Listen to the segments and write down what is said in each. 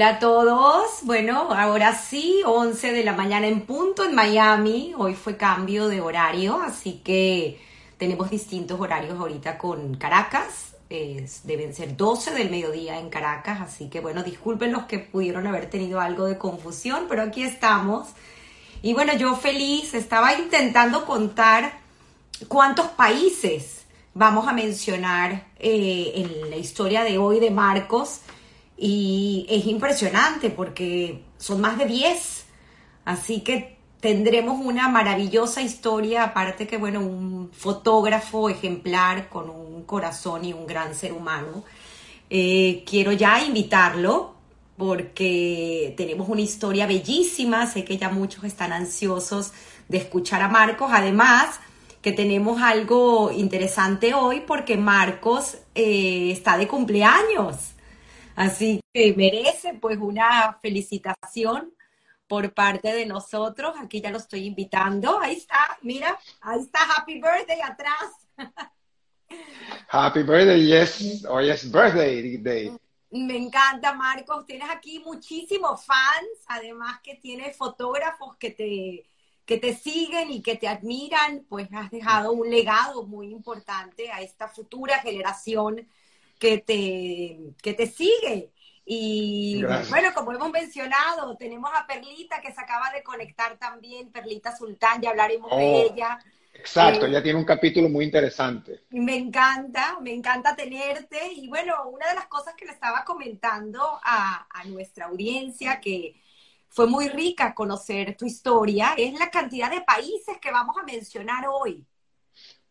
Hola a todos. Bueno, ahora sí, 11 de la mañana en punto en Miami. Hoy fue cambio de horario, así que tenemos distintos horarios ahorita con Caracas. deben ser 12 del mediodía en Caracas, así que bueno, disculpen los que pudieron haber tenido algo de confusión, pero aquí estamos. Y bueno, yo feliz, estaba intentando contar cuántos países vamos a mencionar eh, en la historia de hoy de Marcos y es impresionante porque son más de 10. Así que tendremos una maravillosa historia, aparte que, bueno, un fotógrafo ejemplar con un corazón y un gran ser humano. Eh, quiero ya invitarlo porque tenemos una historia bellísima, sé que ya muchos están ansiosos de escuchar a Marcos, además que tenemos algo interesante hoy porque Marcos eh, está de cumpleaños. Así que merece pues una felicitación por parte de nosotros. Aquí ya lo estoy invitando. Ahí está, mira, ahí está Happy Birthday atrás. Happy birthday, yes. Hoy es birthday day. Me encanta, Marcos. Tienes aquí muchísimos fans, además que tienes fotógrafos que te, que te siguen y que te admiran, pues has dejado un legado muy importante a esta futura generación que te, que te sigue. Y bueno, como hemos mencionado, tenemos a Perlita que se acaba de conectar también, Perlita Sultán, ya hablaremos de oh, ella. Exacto, ella tiene un capítulo muy interesante. Me encanta, me encanta tenerte. Y bueno, una de las cosas que le estaba comentando a, a nuestra audiencia, que fue muy rica conocer tu historia, es la cantidad de países que vamos a mencionar hoy.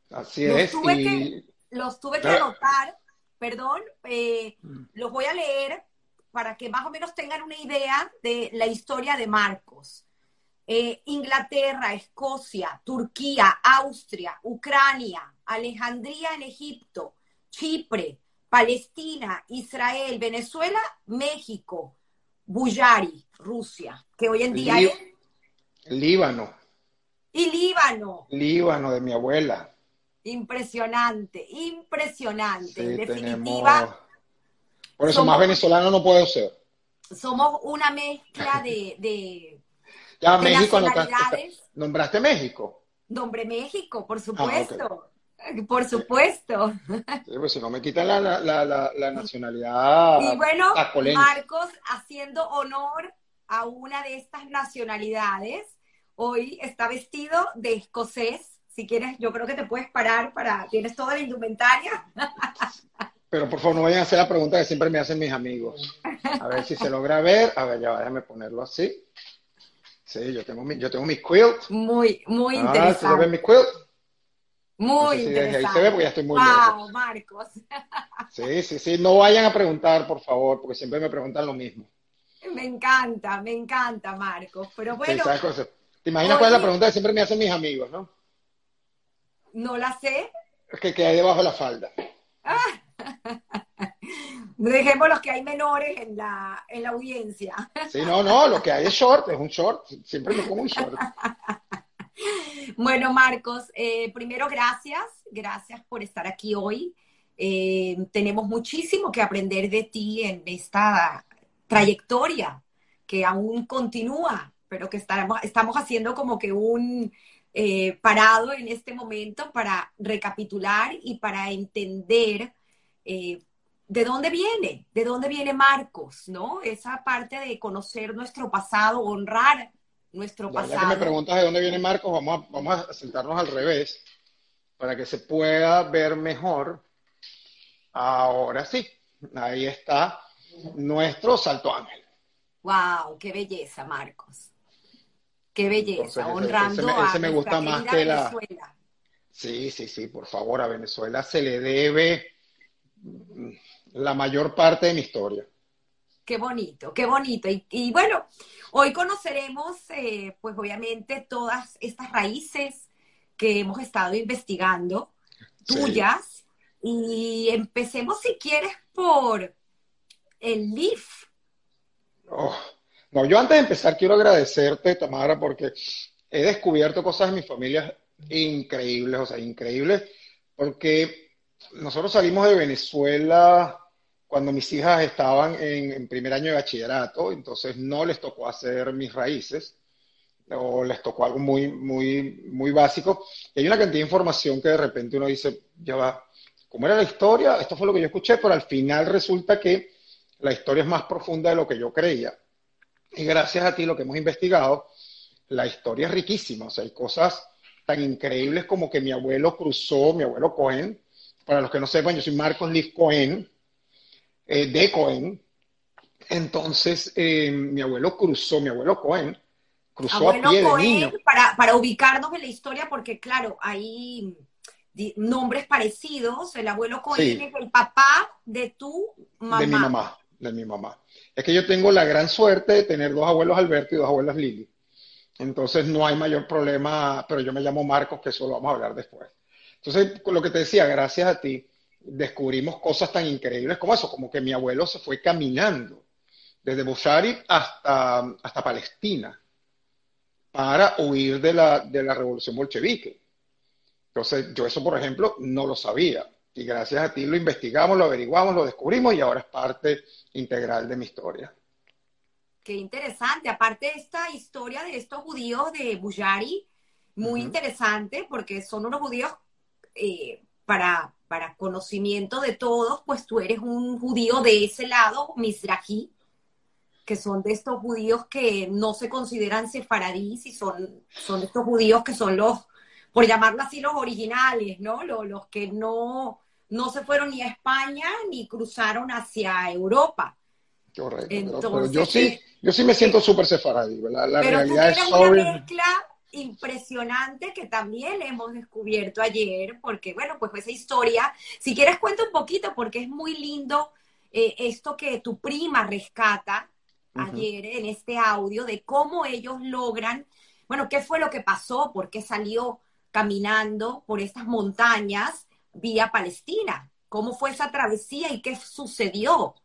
Así es. que, los tuve que anotar perdón, eh, mm. los voy a leer para que más o menos tengan una idea de la historia de Marcos. Eh, Inglaterra, Escocia, Turquía, Austria, Ucrania, Alejandría en Egipto, Chipre, Palestina, Israel, Venezuela, México, Buyari, Rusia, que hoy en día es... Líbano. Y Líbano. Líbano de mi abuela. Impresionante, impresionante. en definitiva. Por eso más venezolano no puedo ser. Somos una mezcla de, ya, México, ¿Nombraste México? Nombre México, por ah, supuesto. Por supuesto. pues si no me quitan la, la, nacionalidad. Y bueno, Marcos, haciendo honor a una de estas nacionalidades, hoy está vestido de escocés si quieres, yo creo que te puedes parar para, tienes toda la indumentaria. Pero por favor, no vayan a hacer la pregunta que siempre me hacen mis amigos. A ver si se logra ver. A ver, ya déjame ponerlo así. Sí, yo tengo mi, yo tengo mi quilt. Muy, muy ah, interesante. ¿Se ve mi quilt? Muy interesante. ahí se ve porque ya estoy muy Wow, Marcos. Sí, sí, sí. No vayan a preguntar, por favor, porque siempre me preguntan lo mismo. Me encanta, me encanta, Marcos. Pero bueno. ¿Te imaginas cuál es la pregunta que siempre me hacen mis amigos, no? No la sé. Que, que hay debajo de la falda. Dejemos los que hay menores en la, en la audiencia. Sí, no, no, lo que hay es short, es un short. Siempre me pongo un short. Bueno, Marcos, eh, primero gracias, gracias por estar aquí hoy. Eh, tenemos muchísimo que aprender de ti en esta trayectoria que aún continúa, pero que estamos, estamos haciendo como que un, eh, parado en este momento para recapitular y para entender eh, de dónde viene, de dónde viene Marcos, ¿no? Esa parte de conocer nuestro pasado, honrar nuestro pasado. Ya que me preguntas de dónde viene Marcos, vamos a, vamos a sentarnos al revés para que se pueda ver mejor. Ahora sí, ahí está nuestro salto ángel. ¡Wow! ¡Qué belleza, Marcos! Qué belleza, honrando ese, me, gusta más que la... Venezuela. Sí, sí, sí, por favor, a Venezuela se le debe la mayor parte de mi historia. Qué bonito, qué bonito. Y, bueno, hoy conoceremos, eh, pues obviamente, todas estas raíces que hemos estado investigando, tuyas, y empecemos, si quieres, por el LIF. Oh, no, yo antes de empezar quiero agradecerte, Tamara, porque he descubierto cosas en mi familia increíbles, o sea, increíbles, porque nosotros salimos de Venezuela cuando mis hijas estaban en, primer año de bachillerato, entonces no les tocó hacer mis raíces, o les tocó algo muy, muy, muy básico. Y hay una cantidad de información que de repente uno dice, ya va, ¿cómo era la historia? Esto fue lo que yo escuché, pero al final resulta que la historia es más profunda de lo que yo creía. Y gracias a ti, lo que hemos investigado, la historia es riquísima. O sea, hay cosas tan increíbles como que mi abuelo cruzó, mi abuelo Cohen, para los que no sepan, yo soy Marcos Liz Cohen, eh, de Cohen. Entonces, eh, mi abuelo cruzó, mi abuelo Cohen, cruzó a pie de niño. Para, para ubicarnos en la historia, porque claro, hay nombres parecidos. El abuelo Cohen es el papá de tu mamá. De mi mamá, de mi mamá. Es que yo tengo la gran suerte de tener dos abuelos Alberto y dos abuelas Lili. Entonces no hay mayor problema, pero yo me llamo Marcos, que eso lo vamos a hablar después. Entonces, lo que te decía, gracias a ti, descubrimos cosas tan increíbles como eso, como que mi abuelo se fue caminando desde Bushari hasta, hasta Palestina para huir de la, de la revolución bolchevique. Entonces, yo eso, por ejemplo, no lo sabía. Y gracias a ti lo investigamos, lo averiguamos, lo descubrimos y ahora es parte integral de mi historia. Qué interesante. Aparte, esta historia de estos judíos de Bujari, muy interesante porque son unos judíos eh, para, para conocimiento de todos, pues tú eres un judío de ese lado, Mizrahi, que son de estos judíos que no se consideran sefaradís y son, son estos judíos que son los, por llamarlo así, los originales, ¿no? Los, los que no, no se fueron ni a España ni cruzaron hacia Europa. Correcto. pero, yo sí, yo sí me siento súper sefaradí, ¿verdad? La realidad es una mezcla impresionante que también hemos descubierto ayer, porque bueno, pues esa historia, si quieres cuenta un poquito, porque es muy lindo eh, esto que tu prima rescata ayer en este audio de cómo ellos logran, bueno, qué fue lo que pasó, por qué salió caminando por estas montañas vía Palestina, cómo fue esa travesía y qué sucedió.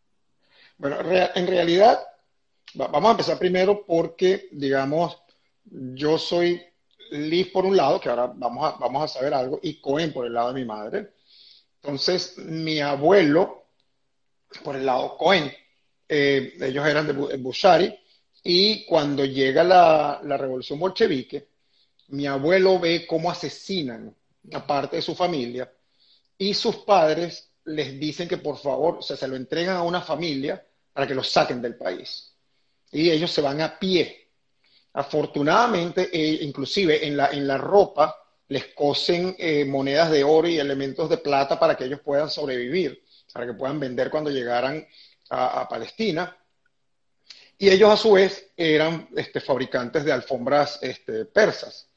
Bueno, en realidad, vamos a empezar primero porque, digamos, yo soy Liz por un lado, que ahora vamos a, vamos a saber algo, y Cohen por el lado de mi madre. Entonces, mi abuelo, por el lado Cohen, eh, ellos eran de Bushari, y cuando llega la, la revolución bolchevique, mi abuelo ve cómo asesinan a parte de su familia, y sus padres les dicen que por favor, o sea, se lo entregan a una familia para que lo saquen del país. Y ellos se van a pie. Afortunadamente, eh, inclusive en la, en la ropa les cosen eh, monedas de oro y elementos de plata para que ellos puedan sobrevivir, para que puedan vender cuando llegaran a, Palestina. Y ellos a su vez eran este, fabricantes de alfombras este, persas.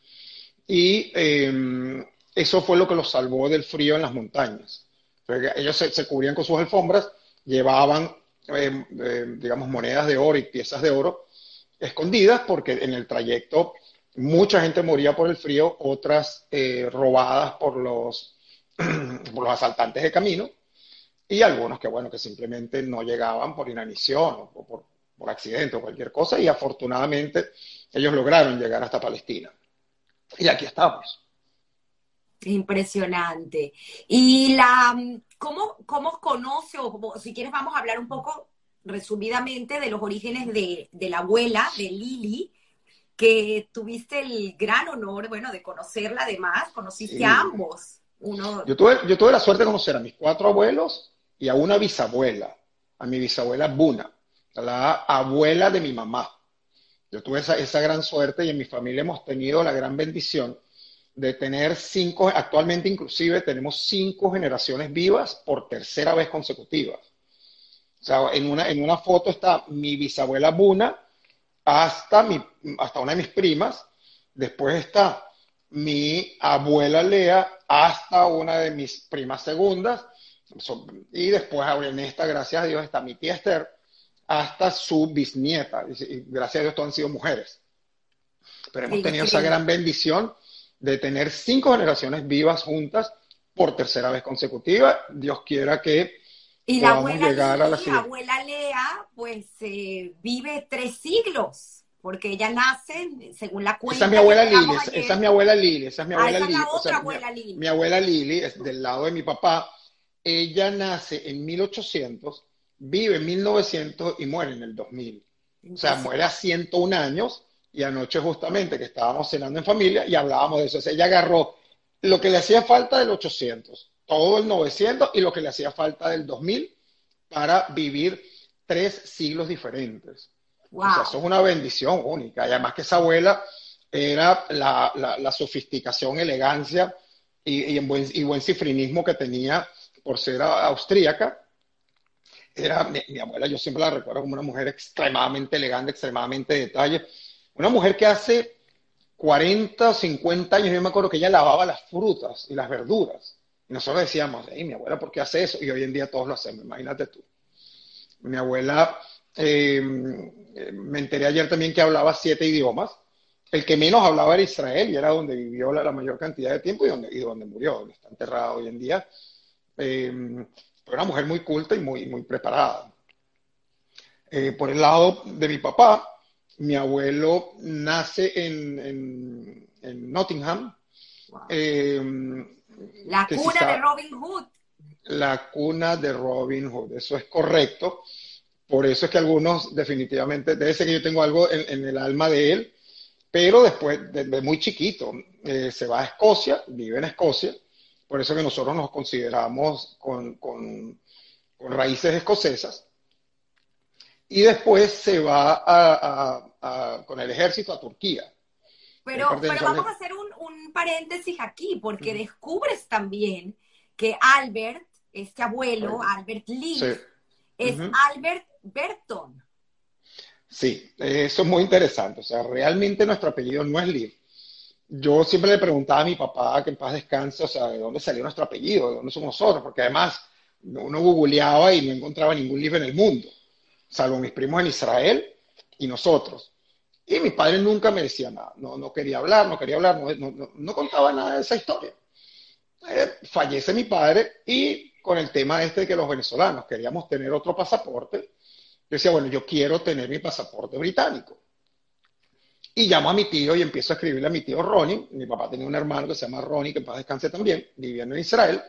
Y em, eso fue lo que los salvó del frío en las montañas. Ellos se, cubrían con sus alfombras, llevaban, eh, eh, digamos, monedas de oro y piezas de oro escondidas porque en el trayecto mucha gente moría por el frío, otras eh, robadas por los, por los asaltantes de camino y algunos que, bueno, que simplemente no llegaban por inanición o por accidente o cualquier cosa y afortunadamente ellos lograron llegar hasta Palestina. Y aquí estamos. Impresionante. Y la, ¿cómo, cómo conoce, o si quieres vamos a hablar un poco resumidamente de los orígenes de, la abuela, de Lili, que tuviste el gran honor, bueno, de conocerla además, conociste a ambos. Uno... Yo, tuve, yo tuve la suerte de conocer a mis cuatro abuelos y a una bisabuela, a mi bisabuela Buna, la abuela de mi mamá. Yo tuve esa, gran suerte y en mi familia hemos tenido la gran bendición de tener cinco, actualmente inclusive tenemos cinco generaciones vivas por tercera vez consecutiva. O sea, en una, en una foto está mi bisabuela Buna hasta, mi, hasta una de mis primas, después está mi abuela Lea hasta una de mis primas segundas, y después en esta, gracias a Dios, está mi tía Esther hasta su bisnieta, y gracias a Dios todas han sido mujeres. Pero hemos tenido esa gran bendición de tener cinco generaciones vivas juntas por tercera vez consecutiva. Dios quiera que y la abuela, llegar a la, abuela Lea, pues eh, vive tres siglos, porque ella nace, según la cuenta. Esa es mi abuela Lili, esa, es mi abuela Lili, esa es mi abuela Lili. abuela Mi, abuela Lili es del lado de mi papá. Ella nace en 1800 vive en 1900 y muere en el 2000. O sea, muere a 101 años y anoche justamente que estábamos cenando en familia y hablábamos de eso. O sea, ella agarró lo que le hacía falta del 800, todo el 900 y lo que le hacía falta del 2000 para vivir tres siglos diferentes. O sea, eso es una bendición única. Y además que esa abuela era la, sofisticación, elegancia y, buen, y, buen, cifrinismo que tenía por ser austríaca. Era mi, abuela, yo siempre la recuerdo como una mujer extremadamente elegante, extremadamente de detalle. Una mujer que hace 40 o 50 años, yo me acuerdo que ella lavaba las frutas y las verduras. Y nosotros decíamos, hey, mi abuela, ¿por qué hace eso? Y hoy en día todos lo hacemos, imagínate tú. Mi abuela, eh, me enteré ayer también que hablaba siete idiomas. El que menos hablaba era Israel y era donde vivió la, mayor cantidad de tiempo y donde, y donde murió, donde está enterrada hoy en día. Eh, una mujer muy culta y muy, muy preparada. Eh, por el lado de mi papá, mi abuelo nace en, Nottingham. Eh, la cuna de Robin Hood. La cuna de Robin Hood, eso es correcto. Por eso es que algunos definitivamente, debe ser que yo tengo algo en, el alma de él, pero después, desde muy chiquito, eh, se va a Escocia, vive en Escocia, por eso que nosotros nos consideramos con raíces escocesas y después se va con el ejército a Turquía. Pero, vamos a hacer un, paréntesis aquí, porque descubres también que Albert, este abuelo, Albert Lee, es Albert Burton. Sí, eso es muy interesante. O sea, realmente nuestro apellido no es Lee. Yo siempre le preguntaba a mi papá, que en paz descanse, o sea, de dónde salió nuestro apellido, de dónde somos nosotros, porque además uno googleaba y no encontraba ningún libro en el mundo salvo mis primos en Israel y nosotros. Y mi padre nunca me decía nada, no, no quería hablar, no quería hablar, no, no, contaba nada de esa historia. Eh, fallece mi padre y con el tema este de que los venezolanos queríamos tener otro pasaporte, yo decía, bueno, yo quiero tener mi pasaporte británico. Y llamo a mi tío y empiezo a escribirle a mi tío Ronnie. Mi papá tenía un hermano que se llama Ronnie, que en paz descanse también, viviendo en Israel.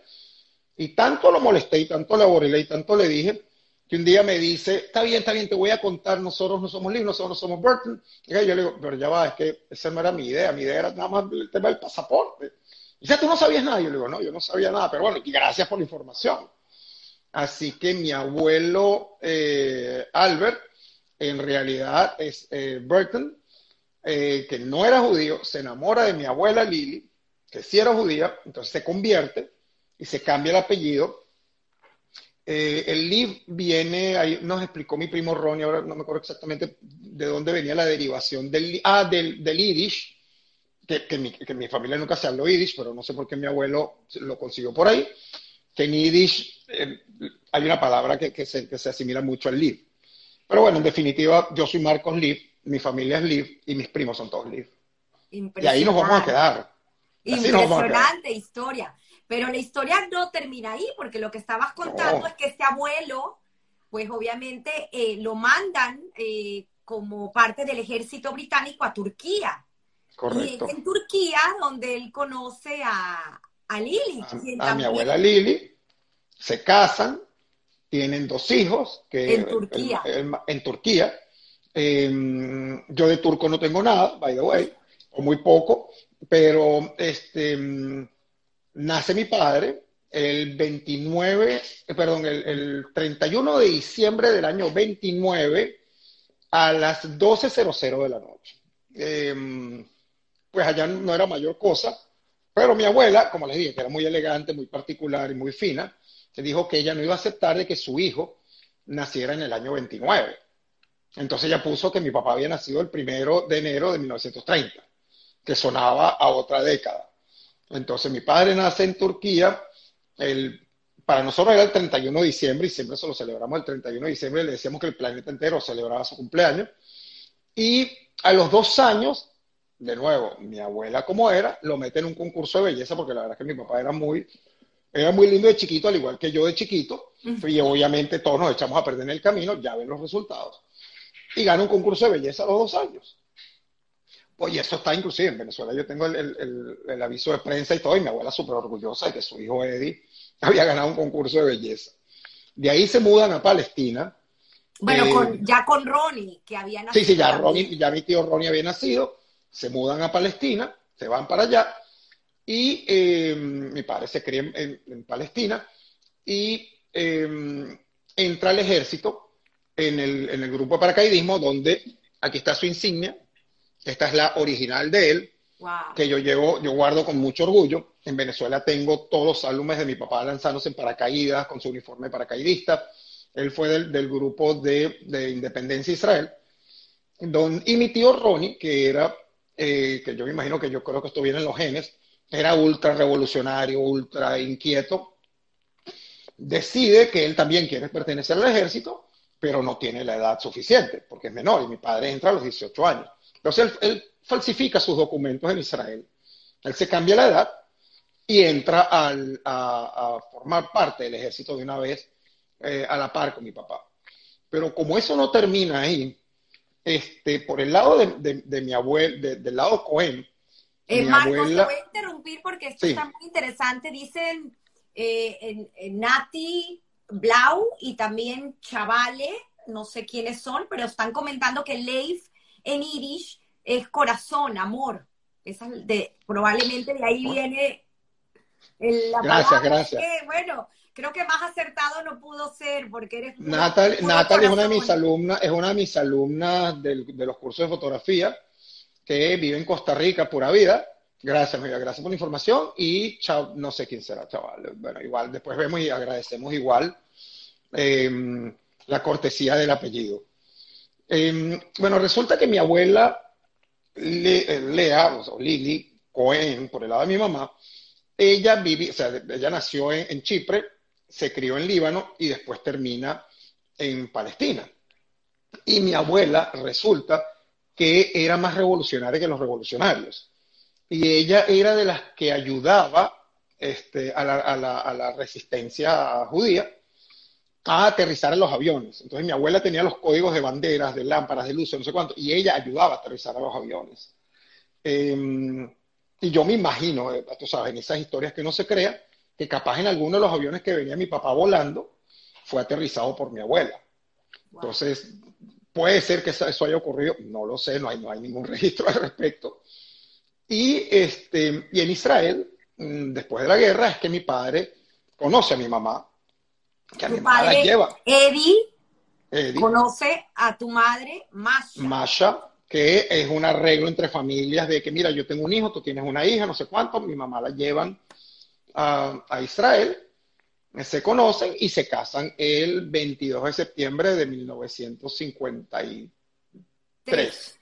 Y tanto lo molesté y tanto le aborré y tanto le dije que un día me dice, está bien, está bien, te voy a contar, nosotros no somos Lee, nosotros no somos Burton. Y yo le digo, pero ya va, es que esa no era mi idea, mi idea era nada más el tema del pasaporte. Y dice, tú no sabías nada. Yo le digo, no, yo no sabía nada, pero bueno, y gracias por la información. Así que mi abuelo eh, Albert, en realidad es eh, Burton, eh, que no era judío, se enamora de mi abuela Lily, que sí era judía, entonces se convierte y se cambia el apellido eh, el LIV viene, ahí nos explicó mi primo Ronnie, ahora no me acuerdo exactamente de dónde venía la derivación del, ah, del, del Yiddish, que, que, mi, que, mi, familia nunca se habló Yiddish, pero no sé por qué mi abuelo lo consiguió por ahí, que en Yiddish eh, hay una palabra que, que, se, que se asimila mucho al LIV. Pero bueno, en definitiva, yo soy Marcos Liv, mi familia es Liv y mis primos son todos Liv. Y ahí nos vamos a quedar. Impresionante historia. Pero la historia no termina ahí, porque lo que estabas contando es que este abuelo, pues obviamente eh, lo mandan eh, como parte del ejército británico a Turquía. Correcto. Y es en Turquía donde él conoce a, a Lili. A, mi abuela Lili, se casan, tienen dos hijos. Que en Turquía. en Turquía. Em, yo de turco no tengo nada, by the way, o muy poco, pero este nace mi padre el 29, eh, perdón, el, 31 de diciembre del año 29 a las 12.00 de la noche. Em, pues allá no era mayor cosa, pero mi abuela, como les dije, que era muy elegante, muy particular y muy fina, se dijo que ella no iba a aceptar de que su hijo naciera en el año 29. Entonces ella puso que mi papá había nacido el primero de enero de 1930, que sonaba a otra década. Entonces mi padre nace en Turquía, el, para nosotros era el 31 de diciembre y siempre se lo celebramos el 31 de diciembre, le decíamos que el planeta entero celebraba su cumpleaños. Y a los dos años, de nuevo, mi abuela como era, lo mete en un concurso de belleza porque la verdad es que mi papá era muy, era muy lindo de chiquito, al igual que yo de chiquito, y obviamente todos nos echamos a perder en el camino, ya ven los resultados. Y gana un concurso de belleza a los dos años. Oye, eso está inclusive en Venezuela. Yo tengo el, aviso de prensa y todo, y mi abuela súper orgullosa de que su hijo Eddie había ganado un concurso de belleza. De ahí se mudan a Palestina. Bueno, eh, ya con Ronnie, que había nacido. Sí, sí, ya, Ronnie, ya mi tío Ronnie había nacido, se mudan a Palestina, se van para allá, y eh, mi padre se cría en, Palestina, y eh, entra al ejército en el, en el grupo de paracaidismo, donde aquí está su insignia, esta es la original de él, que yo llevo, yo guardo con mucho orgullo. En Venezuela tengo todos los álbumes de mi papá lanzándose en paracaídas con su uniforme paracaidista. Él fue del, grupo de, Independencia Israel. Don, y mi tío Ronnie, que era, eh, que yo me imagino que yo creo que esto viene en los genes, era ultra revolucionario, ultra inquieto, decide que él también quiere pertenecer al ejército, pero no tiene la edad suficiente, porque es menor, y mi padre entra a los 18 años. Entonces él, falsifica sus documentos en Israel, él se cambia la edad y entra a, formar parte del ejército de una vez eh, a la par con mi papá. Pero como eso no termina ahí, este, por el lado de, mi abuelo, del lado Cohen, eh, Marcos, te voy a interrumpir porque esto está muy interesante. Dicen eh, Nati Blau y también Chavale, no sé quiénes son, pero están comentando que Leif en Irish es corazón, amor. Esa de, probablemente de ahí viene la gracias, Gracias, bueno, creo que más acertado no pudo ser porque eres... Natalie, es una de mis alumnas, es una de mis alumnas de los cursos de fotografía que vive en Costa Rica, pura vida. Gracias, amiga, gracias por la información y chao, no sé quién será, chaval. Bueno, igual después vemos y agradecemos igual eh, la cortesía del apellido. Em, bueno, resulta que mi abuela eh, Lea, o Lili Cohen, por el lado de mi mamá, ella vive, o sea, ella nació en, Chipre, se crió en Líbano y después termina en Palestina. Y mi abuela resulta que era más revolucionaria que los revolucionarios. Y ella era de las que ayudaba este, a la resistencia judía a aterrizar en los aviones. Entonces mi abuela tenía los códigos de banderas, de lámparas, de luces, no sé cuánto, y ella ayudaba a aterrizar a los aviones. Em, y yo me imagino, eh, tú sabes, en esas historias que no se crea, que capaz en alguno de los aviones que venía mi papá volando, fue aterrizado por mi abuela. Entonces, puede ser que eso haya ocurrido, no lo sé, no hay, no hay ningún registro al respecto. Y, este, y en Israel, mm, después de la guerra, es que mi padre conoce a mi mamá, que tu padre, Eddie, conoce a tu madre, Masha. Masha, que es un arreglo entre familias de que, mira, yo tengo un hijo, tú tienes una hija, no sé cuánto, mi mamá la llevan a, Israel, se conocen y se casan el 22 de septiembre de 1953. En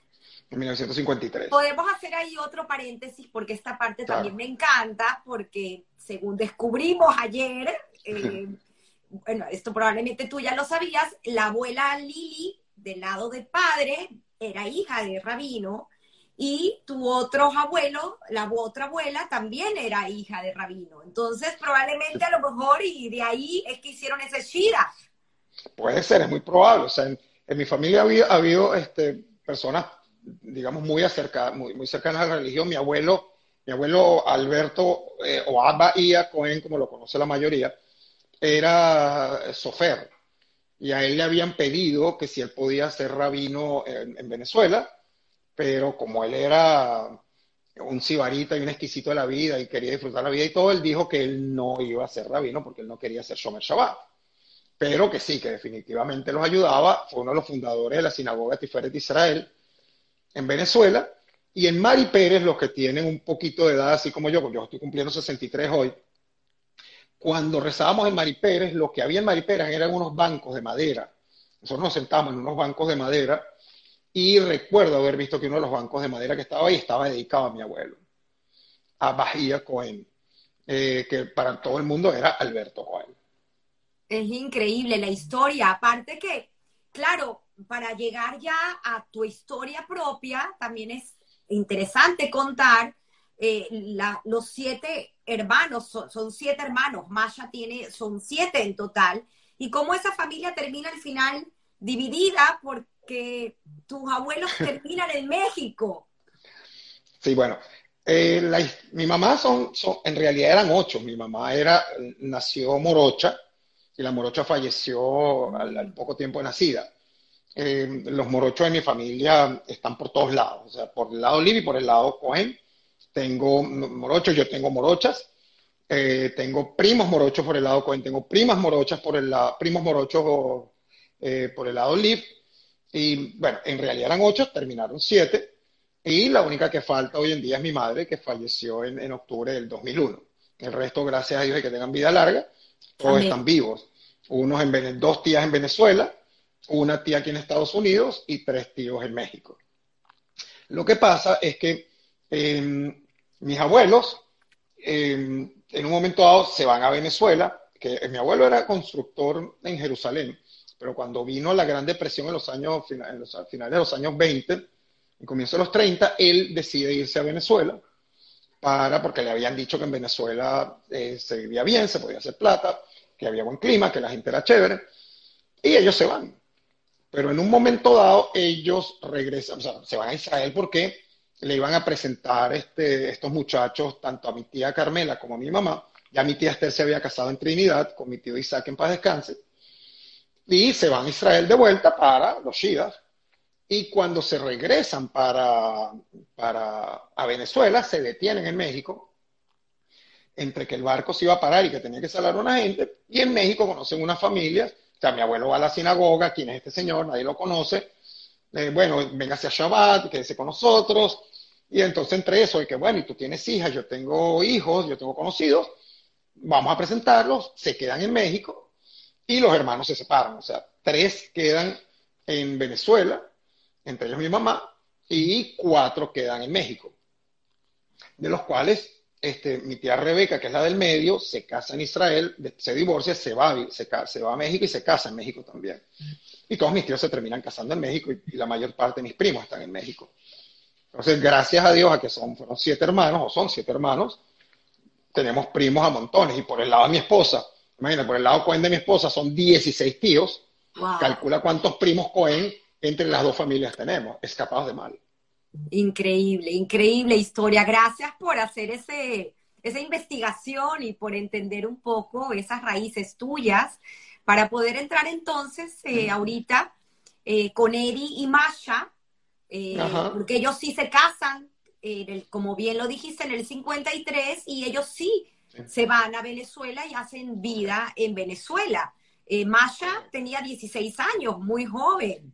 1953. Podemos hacer ahí otro paréntesis porque esta parte también me encanta porque según descubrimos ayer, eh, bueno, esto probablemente tú ya lo sabías, la abuela Lili, del lado del padre, era hija de Rabino, y tu otro abuelo, la otra abuela, también era hija de Rabino. Entonces, probablemente a lo mejor, y de ahí es que hicieron ese Shira. Puede ser, es muy probable. O sea, en, mi familia ha habido, este, personas, digamos, muy, acercadas, muy, muy cercanas a la religión. Mi abuelo, mi abuelo Alberto, eh, o Abba Ia Cohen, como lo conoce la mayoría, era sofer y a él le habían pedido que si él podía ser rabino en, Venezuela, pero como él era un sibarita y un exquisito de la vida y quería disfrutar la vida y todo, él dijo que él no iba a ser rabino porque él no quería ser Shomer Shabbat. Pero que sí, que definitivamente los ayudaba, fue uno de los fundadores de la sinagoga Tiferet Israel en Venezuela. Y en Mari Pérez, los que tienen un poquito de edad, así como yo, yo estoy cumpliendo 63 hoy, cuando rezábamos en Maripérez, lo que había en Maripérez eran unos bancos de madera. Nosotros nos sentamos en unos bancos de madera y recuerdo haber visto que uno de los bancos de madera que estaba ahí estaba dedicado a mi abuelo, a Bahía Cohen, eh, que para todo el mundo era Alberto Cohen. Es increíble la historia, aparte que, claro, para llegar ya a tu historia propia, también es interesante contar eh, los siete hermanos, son, siete hermanos, Masha tiene, son siete en total, y cómo esa familia termina al final dividida porque tus abuelos terminan en México. Sí, bueno, eh, mi mamá son, en realidad eran ocho, mi mamá era, nació morocha, y la morocha falleció al, poco tiempo de nacida. Eh, los morochos de mi familia están por todos lados, o sea, por el lado Libby y por el lado Cohen. Tengo morochos, yo tengo morochas, eh, tengo primos morochos por el lado Cohen, tengo primas morochas por el lado, primos morochos eh, por el lado Liv. Y bueno, en realidad eran ocho, terminaron siete. Y la única que falta hoy en día es mi madre, que falleció en, en octubre del 2001. El resto, gracias a Dios, y que tengan vida larga, todos están vivos. Unos en dos tías en Venezuela, una tía aquí en Estados Unidos y tres tíos en México. Lo que pasa es que em, mis abuelos em, en un momento dado se van a Venezuela, que mi abuelo era constructor en Jerusalén, pero cuando vino la Gran Depresión en los años, en los, finales de los años 20, y comienzo de los 30, él decide irse a Venezuela para, porque le habían dicho que en Venezuela eh, se vivía bien, se podía hacer plata, que había buen clima, que la gente era chévere, y ellos se van. Pero en un momento dado ellos regresan, o sea, se van a Israel porque le iban a presentar este, estos muchachos tanto a mi tía Carmela como a mi mamá. Ya mi tía Esther se había casado en Trinidad con mi tío Isaac en paz descanse. Y se van a Israel de vuelta para los Shidas. Y cuando se regresan para, para a Venezuela, se detienen en México, entre que el barco se iba a parar y que tenía que salir una gente, y en México conocen una familia, o sea, mi abuelo va a la sinagoga, ¿quién es este señor? Nadie lo conoce, eh, bueno, véngase a Shabbat, quédese con nosotros, y entonces entre eso, y que bueno, y tú tienes hijas, yo tengo hijos, yo tengo conocidos, vamos a presentarlos, se quedan en México, y los hermanos se separan, o sea, tres quedan en Venezuela, entre ellos mi mamá, y cuatro quedan en México, de los cuales este, mi tía Rebeca, que es la del medio, se casa en Israel, se divorcia, se va, se, se va a México y se casa en México también. Y todos mis tíos se terminan casando en México y, la mayor parte de mis primos están en México. Entonces, gracias a Dios a que son, fueron siete hermanos, o son siete hermanos, tenemos primos a montones. Y por el lado de mi esposa, imagínate, por el lado Cohen de mi esposa son 16 tíos. Calcula cuántos primos Cohen entre las dos familias tenemos, escapados de mal. Increíble, increíble historia. Gracias por hacer ese, esa investigación y por entender un poco esas raíces tuyas para poder entrar entonces eh, ahorita eh, con Eri y Masha, eh, porque ellos sí se casan, como bien lo dijiste, en el 53 y ellos sí, se van a Venezuela y hacen vida en Venezuela. Masha tenía 16 años, muy joven.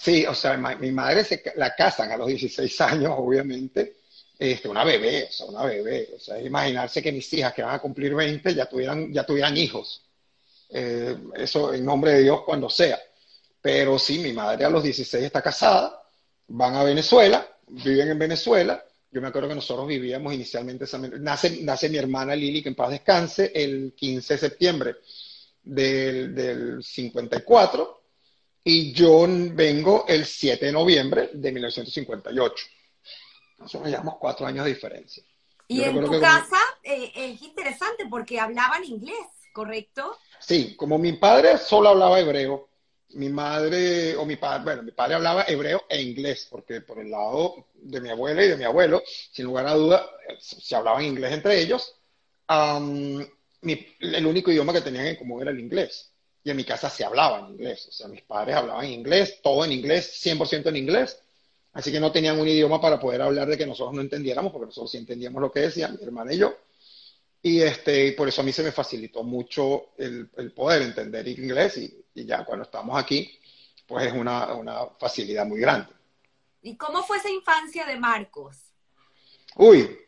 Sí, o sea, mi madre se la casan a los 16 años, obviamente. Este, una bebé, o sea, una bebé. O sea, imaginarse que mis hijas que van a cumplir 20 ya tuvieran, ya tuvieran hijos. Eh, eso en nombre de Dios cuando sea. Pero sí, mi madre a los 16 está casada, van a Venezuela, viven en Venezuela. Yo me acuerdo que nosotros vivíamos inicialmente, nace, nace mi hermana Lili, que en paz descanse, el 15 de septiembre del, del 54 y yo vengo el 7 de noviembre de 1958. Nosotros llevamos cuatro años de diferencia. Y en tu casa eh, es interesante porque hablaban inglés, ¿correcto? Sí, como mi padre solo hablaba hebreo, mi madre, o mi padre, bueno, mi padre hablaba hebreo e inglés, porque por el lado de mi abuela y de mi abuelo, sin lugar a duda, se hablaban inglés entre ellos. el único idioma que tenían en común era el inglés y en mi casa se hablaba en inglés. O sea, mis padres hablaban inglés, todo en inglés, 100% en inglés. Así que no tenían un idioma para poder hablar de que nosotros no entendiéramos, porque nosotros sí entendíamos lo que decían, mi hermana y yo. Y este, por eso a mí se me facilitó mucho el, poder entender inglés y, ya cuando estamos aquí, pues es una, una facilidad muy grande. ¿Y cómo fue esa infancia de Marcos? Uy,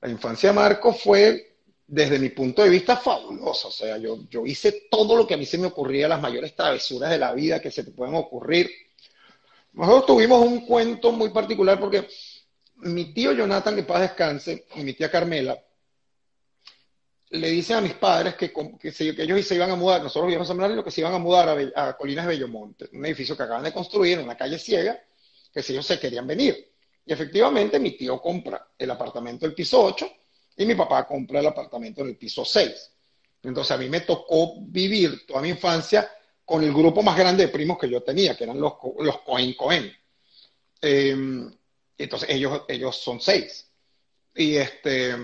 la infancia de Marcos fue desde mi punto de vista, fabuloso. O sea, yo, yo hice todo lo que a mí se me ocurría, las mayores travesuras de la vida que se te pueden ocurrir. Nosotros tuvimos un cuento muy particular porque mi tío Jonathan, que paz descanse, y mi tía Carmela, le dicen a mis padres que, que, que ellos se iban a mudar, nosotros vivíamos en lo que se iban a mudar a, a, Colinas Bellomonte, un edificio que acaban de construir en una calle ciega, que si ellos se querían venir. Y efectivamente mi tío compra el apartamento del piso 8 y mi papá compra el apartamento en el piso 6. Entonces a mí me tocó vivir toda mi infancia con el grupo más grande de primos que yo tenía, que eran los, los Cohen Cohen. Em, entonces ellos, ellos son seis. Y, este,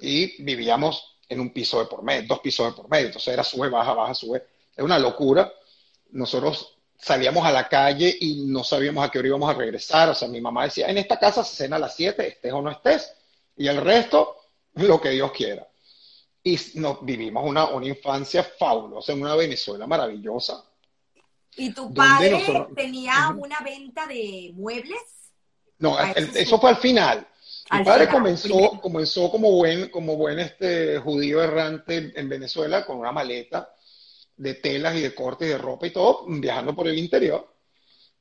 y vivíamos en un piso de por medio, dos pisos de por medio. Entonces era sube, baja, baja, sube. Es una locura. Nosotros salíamos a la calle y no sabíamos a qué hora íbamos a regresar. O sea, mi mamá decía, en esta casa se cena a las 7, estés o no estés, y el resto, lo que Dios quiera. Y nos vivimos una, una infancia fabulosa en una Venezuela maravillosa. ¿Y tu padre tenía una venta de muebles? No, eso fue al final. Mi padre comenzó, comenzó como buen, como buen este judío errante en Venezuela con una maleta de telas y de cortes de ropa y todo, viajando por el interior,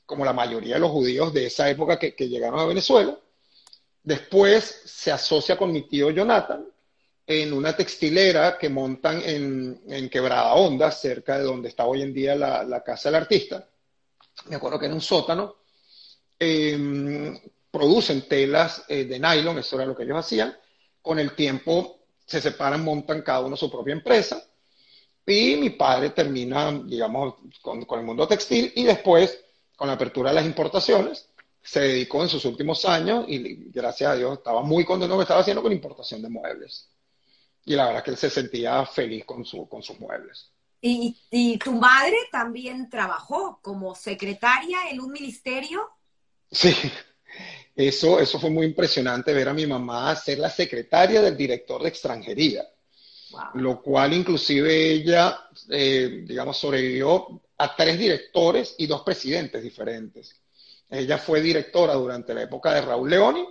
como la mayoría de los judíos de esa época que, llegaron a Venezuela. Después se asocia con mi tío Jonathan en una textilera que montan en, en Quebrada Honda, cerca de donde está hoy en día la, casa del artista. Me acuerdo que en un sótano. Em, producen telas eh, de nylon, eso era lo que ellos hacían. Con el tiempo se separan, montan cada uno su propia empresa. Y mi padre termina, digamos, con, el mundo textil y después, con la apertura de las importaciones, se dedicó en sus últimos años y gracias a Dios estaba muy contento con lo que estaba haciendo con importación de muebles. Y la verdad que él se sentía feliz con, su, con sus muebles. ¿Y, ¿Y tu madre también trabajó como secretaria en un ministerio? Sí, eso, eso fue muy impresionante ver a mi mamá ser la secretaria del director de extranjería, lo cual inclusive ella, eh, digamos, sobrevivió a tres directores y dos presidentes diferentes. Ella fue directora durante la época de Raúl Leoni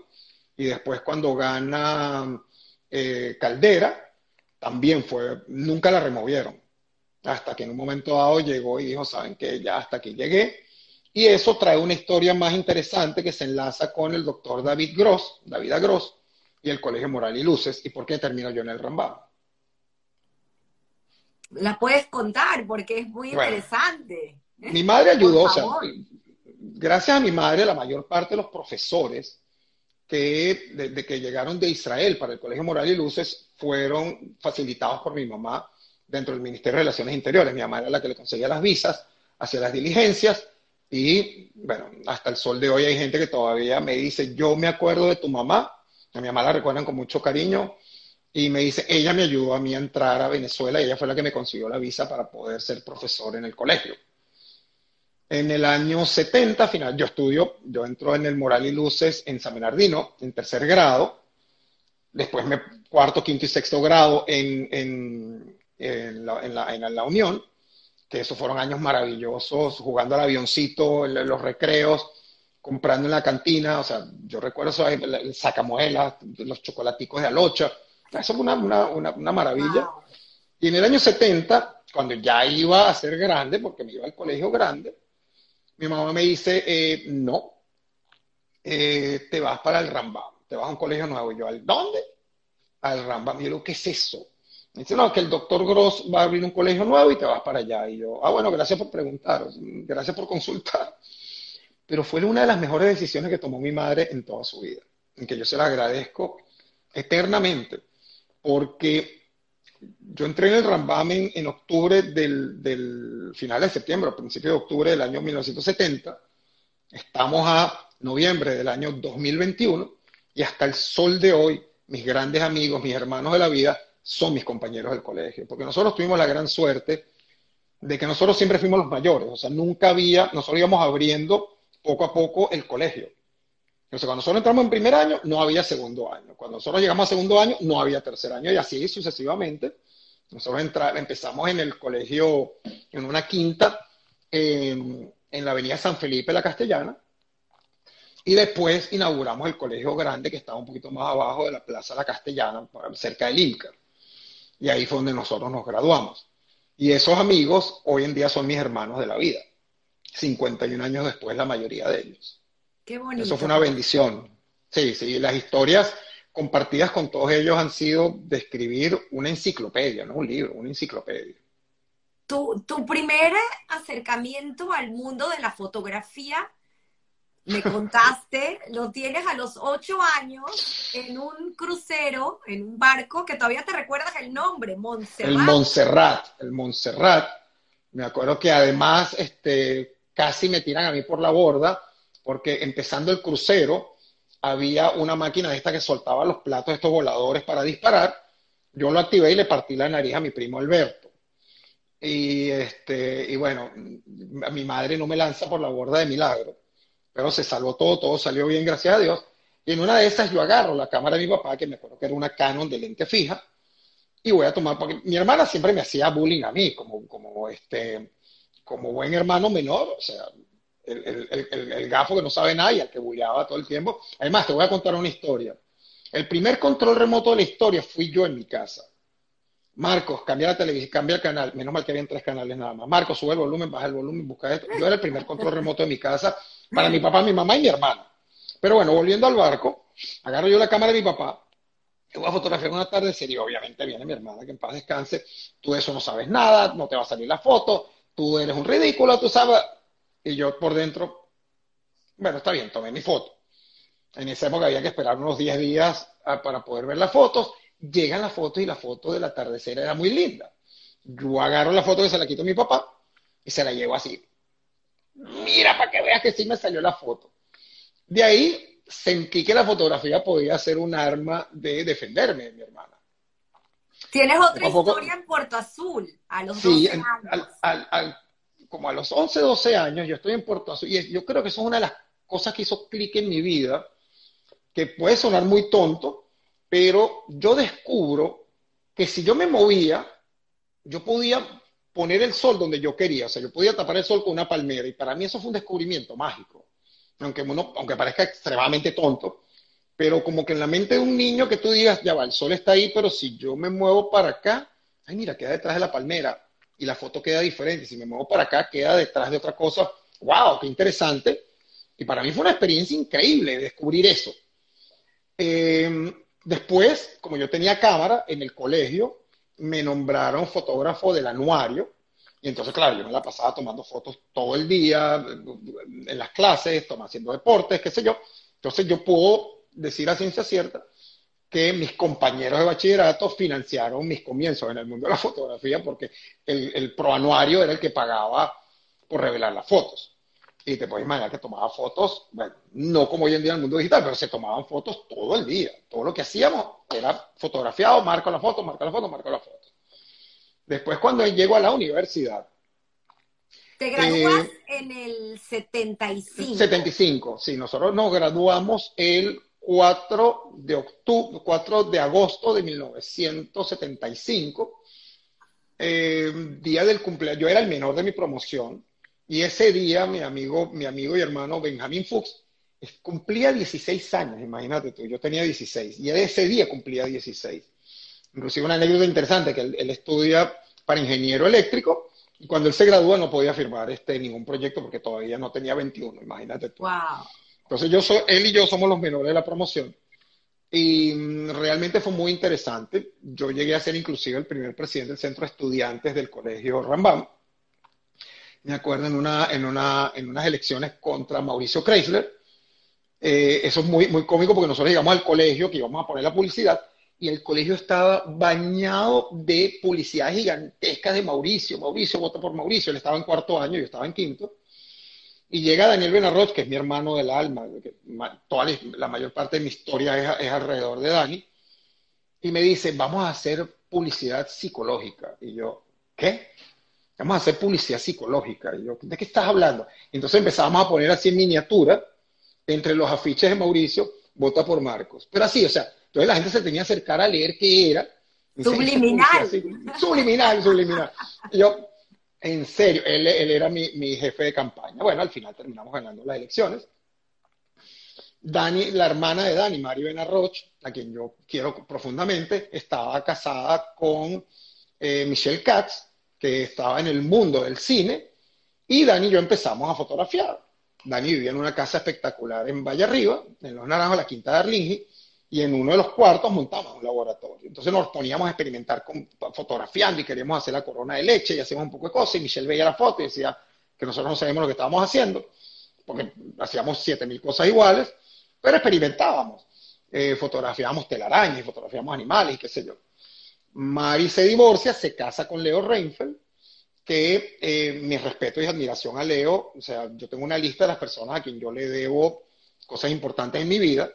y después cuando gana eh, Caldera, también fue, nunca la removieron. Hasta que en un momento dado llegó y dijo, saben que ya hasta aquí llegué, y eso trae una historia más interesante que se enlaza con el doctor David Gross, David Gross, y el Colegio Moral y Luces, y por qué termino yo en el Rambam. La puedes contar porque es muy interesante. Mi madre ayudó, o sea, gracias a mi madre, la mayor parte de los profesores que desde que llegaron de Israel para el Colegio Moral y Luces fueron facilitados por mi mamá dentro del Ministerio de Relaciones Interiores. Mi mamá era la que le conseguía las visas, hacía las diligencias y bueno, hasta el sol de hoy hay gente que todavía me dice, yo me acuerdo de tu mamá, a mi mamá la recuerdan con mucho cariño, y me dice, ella me ayudó a mí a entrar a Venezuela, ella fue la que me consiguió la visa para poder ser profesor en el colegio. En el año 70, final, yo estudio, yo entro en el Moral y Luces en San Bernardino, en tercer grado, después me cuarto, quinto y sexto grado en, en, en, la, en, la, la Unión, que esos fueron años maravillosos, jugando al avioncito, en los recreos, comprando en la cantina, o sea, yo recuerdo eso, el sacamuelas, los chocolaticos de alocha, eso fue una, una, maravilla. Y en el año 70, cuando ya iba a ser grande, porque me iba al colegio grande, mi mamá me dice, eh, no, eh, te vas para el Rambam, te vas a un colegio nuevo. Y yo, ¿al dónde? Al Rambam. Y yo ¿qué es eso? Me dice, no, que el doctor Gross va a abrir un colegio nuevo y te vas para allá. Y yo, ah, bueno, gracias por preguntar, gracias por consultar. Pero fue una de las mejores decisiones que tomó mi madre en toda su vida, en que yo se la agradezco eternamente, porque yo entré en el Rambam en, octubre del, del, final de septiembre, a principio de octubre del año 1970. Estamos a noviembre del año 2021 y hasta el sol de hoy, mis grandes amigos, mis hermanos de la vida, son mis compañeros del colegio, porque nosotros tuvimos la gran suerte de que nosotros siempre fuimos los mayores, o sea, nunca había, nosotros íbamos abriendo poco a poco el colegio. Entonces, cuando nosotros entramos en primer año, no había segundo año. Cuando nosotros llegamos a segundo año, no había tercer año, y así sucesivamente. Nosotros empezamos en el colegio, en una quinta, en la avenida San Felipe, la Castellana, y después inauguramos el colegio grande que estaba un poquito más abajo de la Plaza La Castellana, cerca del INCAR. Y ahí fue donde nosotros nos graduamos. Y esos amigos hoy en día son mis hermanos de la vida. 51 años después, la mayoría de ellos. Qué bonito. Eso fue una bendición. Sí, sí, las historias compartidas con todos ellos han sido de escribir una enciclopedia, no un libro, una enciclopedia. Tu, tu primer acercamiento al mundo de la fotografía me contaste, lo tienes a los ocho años en un crucero, en un barco, que todavía te recuerdas el nombre, Montserrat. El Montserrat, el Montserrat. Me acuerdo que además este, casi me tiran a mí por la borda, porque empezando el crucero había una máquina de esta que soltaba los platos, estos voladores para disparar, yo lo activé y le partí la nariz a mi primo Alberto. Y, este, y bueno, mi madre no me lanza por la borda de milagro, pero se salvó todo, todo salió bien, gracias a Dios. Y en una de esas yo agarro la cámara de mi papá, que me acuerdo que era una Canon de lente fija, y voy a tomar, porque mi hermana siempre me hacía bullying a mí, como, como, este, como buen hermano menor, o sea, el, el, el, gafo que no sabe nada y al que bulleaba todo el tiempo. Además, te voy a contar una historia. El primer control remoto de la historia fui yo en mi casa. Marcos, cambia la televisión, cambia el canal. Menos mal que habían tres canales nada más. Marcos, sube el volumen, baja el volumen, busca esto. Yo era el primer control remoto de mi casa para mi papá, mi mamá y mi hermana. Pero bueno, volviendo al barco, agarro yo la cámara de mi papá, te voy a fotografiar una tarde y obviamente viene mi hermana, que en paz descanse. Tú de eso no sabes nada, no te va a salir la foto, tú eres un ridículo, tú sabes. Y yo por dentro, bueno, está bien, tomé mi foto. En esa época había que esperar unos 10 días ah, para poder ver las fotos. Llegan las fotos y la foto del atardecer era muy linda. Yo agarro la foto que se la quito a mi papá y se la llevo así. Mira, para que veas que sí me salió la foto. De ahí sentí que la fotografía podía ser un arma de defenderme de mi hermana. Tienes otra historia en Puerto Azul, a los 12 años. Como a los 11, 12 años, yo estoy en Puerto Azul y yo creo que eso es una de las cosas que hizo clic en mi vida, que puede sonar muy tonto, pero yo descubro que si yo me movía, yo podía poner el sol donde yo quería, o sea, yo podía tapar el sol con una palmera, y para mí eso fue un descubrimiento mágico, aunque, aunque parezca extremadamente tonto, pero como que en la mente de un niño que tú digas, ya va, el sol está ahí, pero si yo me muevo para acá, ay, mira, queda detrás de la palmera, y la foto queda diferente, si me muevo para acá, queda detrás de otra cosa, wow, qué interesante, y para mí fue una experiencia increíble descubrir eso. Eh, después, como yo tenía cámara en el colegio, me nombraron fotógrafo del anuario. Y entonces, claro, yo me la pasaba tomando fotos todo el día, en las clases, haciendo deportes, qué sé yo. Entonces yo puedo decir a ciencia cierta que mis compañeros de bachillerato financiaron mis comienzos en el mundo de la fotografía porque el, el proanuario era el que pagaba por revelar las fotos. Y te puedes imaginar que tomaba fotos, bueno, no como hoy en día en el mundo digital, pero se tomaban fotos todo el día. Todo lo que hacíamos era fotografiado, marco la foto, marco la foto, marco la foto. Después cuando llego a la universidad. Te gradúas eh, en el 75. 75, sí. Nosotros nos graduamos el 4 de, octubre, 4 de agosto de 1975, eh, día del cumpleaños. Yo era el menor de mi promoción y ese día mi amigo, mi amigo y hermano Benjamín Fuchs cumplía 16 años, imagínate tú, yo tenía 16, y ese día cumplía 16. Inclusive una anécdota interesante, que él, estudia para ingeniero eléctrico, y cuando él se gradúa no podía firmar este, ningún proyecto porque todavía no tenía 21, imagínate tú. Wow. Entonces yo soy, él y yo somos los menores de la promoción. Y mm, realmente fue muy interesante. Yo llegué a ser inclusive el primer presidente del centro de estudiantes del colegio Rambam me acuerdo, en, una, en, una, en unas elecciones contra Mauricio Chrysler. Eh, eso es muy, muy cómico porque nosotros llegamos al colegio que íbamos a poner la publicidad y el colegio estaba bañado de publicidad gigantescas de Mauricio. Mauricio vota por Mauricio. Él estaba en cuarto año, yo estaba en quinto. Y llega Daniel Benarroch, que es mi hermano del alma, que toda la, mayor parte de mi historia es, es, alrededor de Dani, y me dice, vamos a hacer publicidad psicológica. Y yo, ¿qué? vamos a hacer publicidad psicológica. Y yo, ¿de qué estás hablando? Entonces empezamos a poner así en miniatura, entre los afiches de Mauricio, vota por Marcos. Pero así, o sea, entonces la gente se tenía que acercar a leer qué era. Subliminal. Subliminal, subliminal. Y yo, en serio, él, era mi, mi, jefe de campaña. Bueno, al final terminamos ganando las elecciones. Dani, la hermana de Dani, Mari Benarroch, a quien yo quiero profundamente, estaba casada con eh, Michelle Katz, que estaba en el mundo del cine, y Dani y yo empezamos a fotografiar. Dani vivía en una casa espectacular en Valle Arriba, en Los Naranjos, la Quinta de Arlingi, y en uno de los cuartos montamos un laboratorio. Entonces nos poníamos a experimentar con, fotografiando y queríamos hacer la corona de leche y hacíamos un poco de cosas, y Michelle veía la foto y decía que nosotros no sabíamos lo que estábamos haciendo, porque hacíamos siete mil cosas iguales, pero experimentábamos. Eh, fotografiábamos telarañas, fotografiábamos animales y qué sé yo. Mari se divorcia, se casa con Leo Reinfeldt, que eh, mi respeto y admiración a Leo, o sea, yo tengo una lista de las personas a quien yo le debo cosas importantes en mi vida,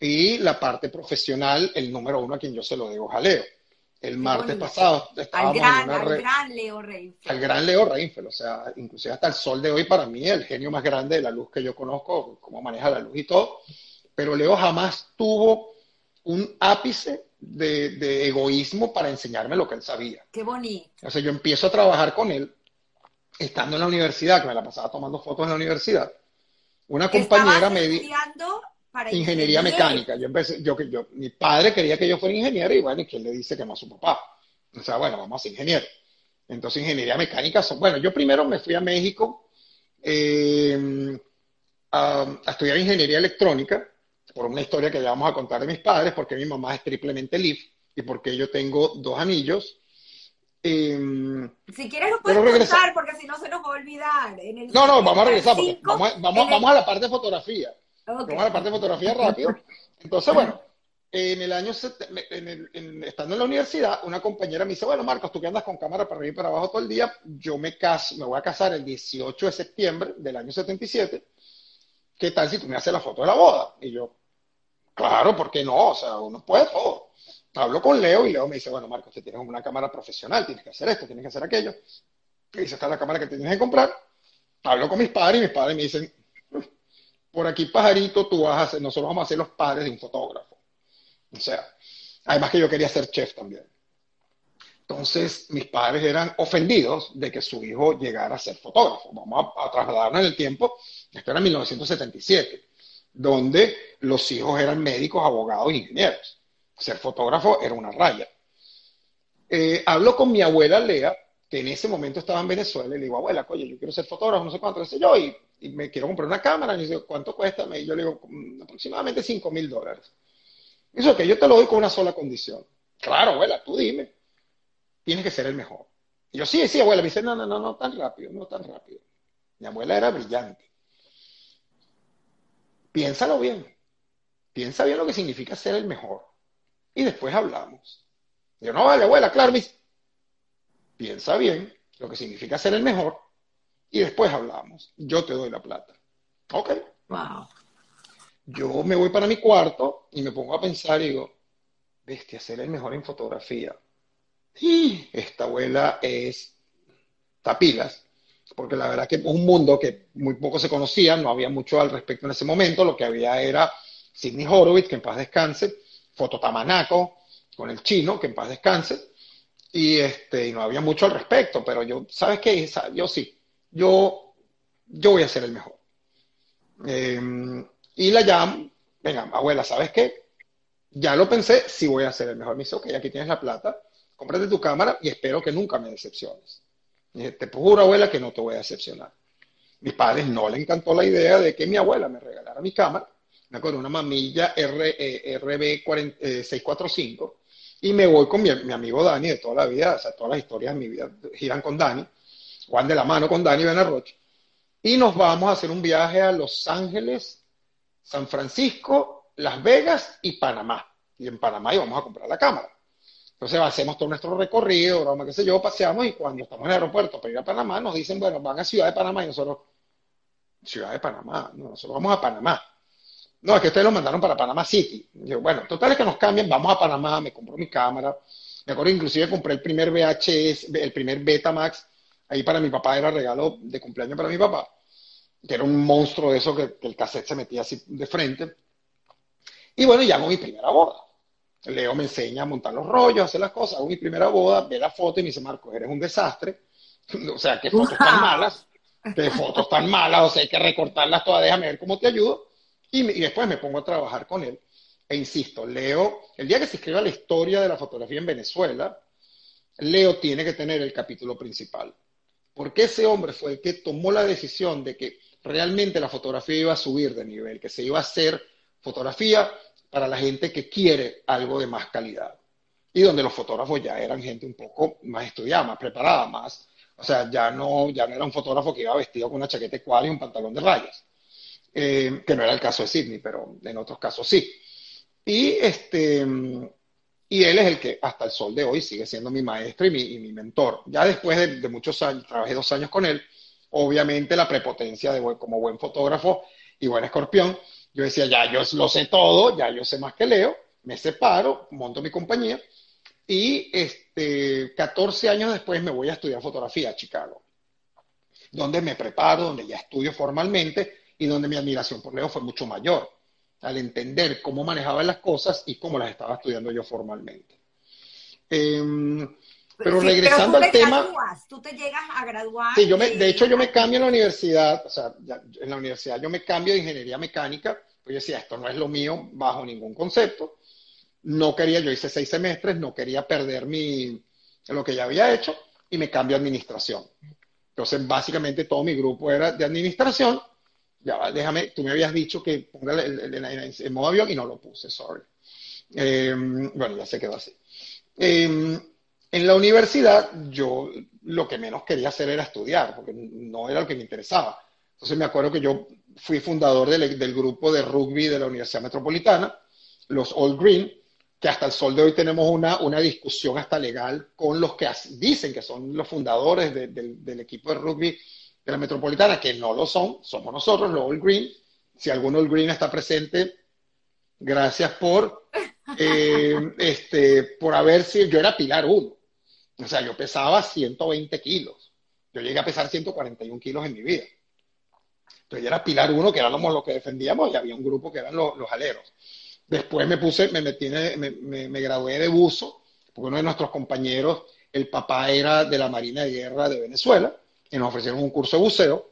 y la parte profesional, el número uno a quien yo se lo debo es a Leo. el martes pasado. Al gran, al gran Leo Reinfeldt. Al gran Leo Reinfeldt, o sea, inclusive hasta el sol de hoy para mí, el genio más grande de la luz que yo conozco, cómo maneja la luz y todo. Pero Leo jamás tuvo un ápice de, egoísmo para enseñarme lo que él sabía. Qué bonito. O sea, yo empiezo a trabajar con él, estando en la universidad, que me la pasaba tomando fotos en la universidad. Una compañera me dijo ingeniería mecánica. Yo empecé, yo, yo, mi padre quería que yo fuera ingeniero y bueno, ¿y quién le dice que no a su papá? O sea, bueno, vamos a ser ingeniero. Entonces, ingeniería mecánica, son, bueno, yo primero me fui a México eh, a, estudiar ingeniería electrónica por una historia que ya vamos a contar de mis padres, porque mi mamá es triplemente LIF y porque yo tengo dos anillos. Em, si quieres lo puedes contar porque si no se nos va a olvidar. no, no, vamos a regresar porque vamos, vamos, vamos a la parte de fotografía. Vamos a la parte de fotografía rápido. Entonces, bueno, en el año, estando en la universidad, una compañera me dice, bueno, Marcos, tú que andas con cámara para arriba y para abajo todo el día, yo me caso, me voy a casar el 18 de septiembre del año 77, ¿qué tal si tú me haces la foto de la boda? Y yo, claro, ¿por qué no? O sea, uno puede todo. Hablo con Leo y Leo me dice, bueno, Marcos, tú tienes una cámara profesional, tienes que hacer esto, tienes que hacer aquello. Y dice, está la cámara que tienes que comprar. Hablo con mis padres y mis padres me dicen, por aquí pajarito, tú vas a hacer, nosotros vamos a ser los padres de un fotógrafo. O sea, además que yo quería ser chef también. Entonces, mis padres eran ofendidos de que su hijo llegara a ser fotógrafo. Vamos a, trasladarnos en el tiempo. Esto era 1977, donde los hijos eran médicos, abogados, ingenieros. Ser fotógrafo era una raya. Eh, hablo con mi abuela Lea, que en ese momento estaba en Venezuela, y le digo, abuela, oye, yo quiero ser fotógrafo, no sé cuánto, sé yo, y y me quiero comprar una cámara, y dice, ¿cuánto cuesta? Y yo le digo, mm, aproximadamente 5 mil dólares. Eso que yo te lo doy con una sola condición. Claro, abuela, tú dime. Tienes que ser el mejor. Y yo, sí, sí, abuela. Me dice, no, no, no, no tan rápido, no tan rápido. Mi abuela era brillante. Piénsalo bien. Piensa bien lo que significa ser el mejor. Y después hablamos. Yo, no, vale, abuela, claro, me piensa bien lo que significa ser el mejor y después hablamos. Yo te doy la plata. Ok. Wow. Yo me voy para mi cuarto y me pongo a pensar y digo, bestia, ser el mejor en fotografía. Y esta abuela es tapilas, porque la verdad que es un mundo que muy poco se conocía, no había mucho al respecto en ese momento, lo que había era Sidney Horowitz, que en paz descanse, Fototamanaco, con el chino, que en paz descanse, y, este, y no había mucho al respecto, pero yo, ¿sabes qué? Yo sí, yo, yo voy a ser el mejor. Em, y la llamo, venga, abuela, ¿sabes qué? Ya lo pensé, sí voy a ser el mejor. Me dice, ok, aquí tienes la plata, cómprate tu cámara y espero que nunca me decepciones. te juro, abuela, que no te voy a decepcionar. Mis padres no le encantó la idea de que mi abuela me regalara mi cámara, me acuerdo, una mamilla RB645, eh, y me voy con mi, mi, amigo Dani de toda la vida, o sea, todas las historias de mi vida giran con Dani. Juan de la mano con Dani Benarroche, y nos vamos a hacer un viaje a Los Ángeles, San Francisco, Las Vegas y Panamá. Y en Panamá íbamos a comprar la cámara. Entonces hacemos todo nuestro recorrido, broma, qué sé yo, paseamos y cuando estamos en el aeropuerto para ir a Panamá nos dicen, bueno, van a Ciudad de Panamá y nosotros, Ciudad de Panamá, no, nosotros vamos a Panamá. No, es que ustedes lo mandaron para Panamá City. bueno, total es que nos cambian, vamos a Panamá, me compro mi cámara. Me acuerdo inclusive compré el primer VHS, el primer Betamax Ahí para mi papá era regalo de cumpleaños para mi papá, que era un monstruo de eso que, el cassette se metía así de frente. Y bueno, ya hago mi primera boda. Leo me enseña a montar los rollos, a hacer las cosas. Hago mi primera boda, ve la foto y me dice, Marco, eres un desastre. o sea, qué fotos tan malas, qué fotos tan malas, o sea, hay que recortarlas todas, déjame ver cómo te ayudo. Y, y después me pongo a trabajar con él. E insisto, Leo, el día que se escriba la historia de la fotografía en Venezuela, Leo tiene que tener el capítulo principal porque ese hombre fue el que tomó la decisión de que realmente la fotografía iba a subir de nivel, que se iba a hacer fotografía para la gente que quiere algo de más calidad. Y donde los fotógrafos ya eran gente un poco más estudiada, más preparada, más. O sea, ya no, ya no era un fotógrafo que iba vestido con una chaqueta de cuadro y un pantalón de rayas. Eh, que no era el caso de Sidney, pero en otros casos sí. Y este, y él es el que hasta el sol de hoy sigue siendo mi maestro y mi, mentor. Ya después de, muchos años, trabajé dos años con él, obviamente la prepotencia de como buen fotógrafo y buen escorpión, yo decía, ya yo lo sé todo, ya yo sé más que Leo, me separo, monto mi compañía Y este, 14 años después me voy a estudiar fotografía a Chicago, donde me preparo, donde ya estudio formalmente y donde mi admiración por Leo fue mucho mayor, al entender cómo manejaba las cosas y cómo las estaba estudiando yo formalmente. Em, pero regresando al tema. tú te llegas a graduar. Sí, yo me, de hecho, yo me cambio en la universidad, o sea, en la universidad yo me cambio de ingeniería mecánica, pues yo decía, esto no es lo mío bajo ningún concepto. No quería, yo hice seis semestres, no quería perder mi, lo que ya había hecho y me cambio a administración. Entonces, básicamente todo mi grupo era de administración. Ya, déjame, tú me habías dicho que ponga el, modo avión y no lo puse, sorry. Em, bueno, ya se quedó así. Em, en la universidad yo lo que menos quería hacer era estudiar, porque no era lo que me interesaba. Entonces me acuerdo que yo fui fundador del, grupo de rugby de la Universidad Metropolitana, los All Green, que hasta el sol de hoy tenemos una, una discusión hasta legal con los que dicen que son los fundadores del equipo de rugby de la Metropolitana, que no lo son, somos nosotros, los All Green. Si algún All Green está presente, gracias por, eh, este, por haber sido, yo era Pilar 1. O sea, yo pesaba 120 kilos. Yo llegué a pesar 141 kilos en mi vida. Entonces yo era Pilar 1, que éramos los que defendíamos, y había un grupo que eran los, aleros. Después me puse, me metí, me, me, gradué de buzo, porque uno de nuestros compañeros, el papá era de la Marina de Guerra de Venezuela, y nos ofrecieron un curso de buceo.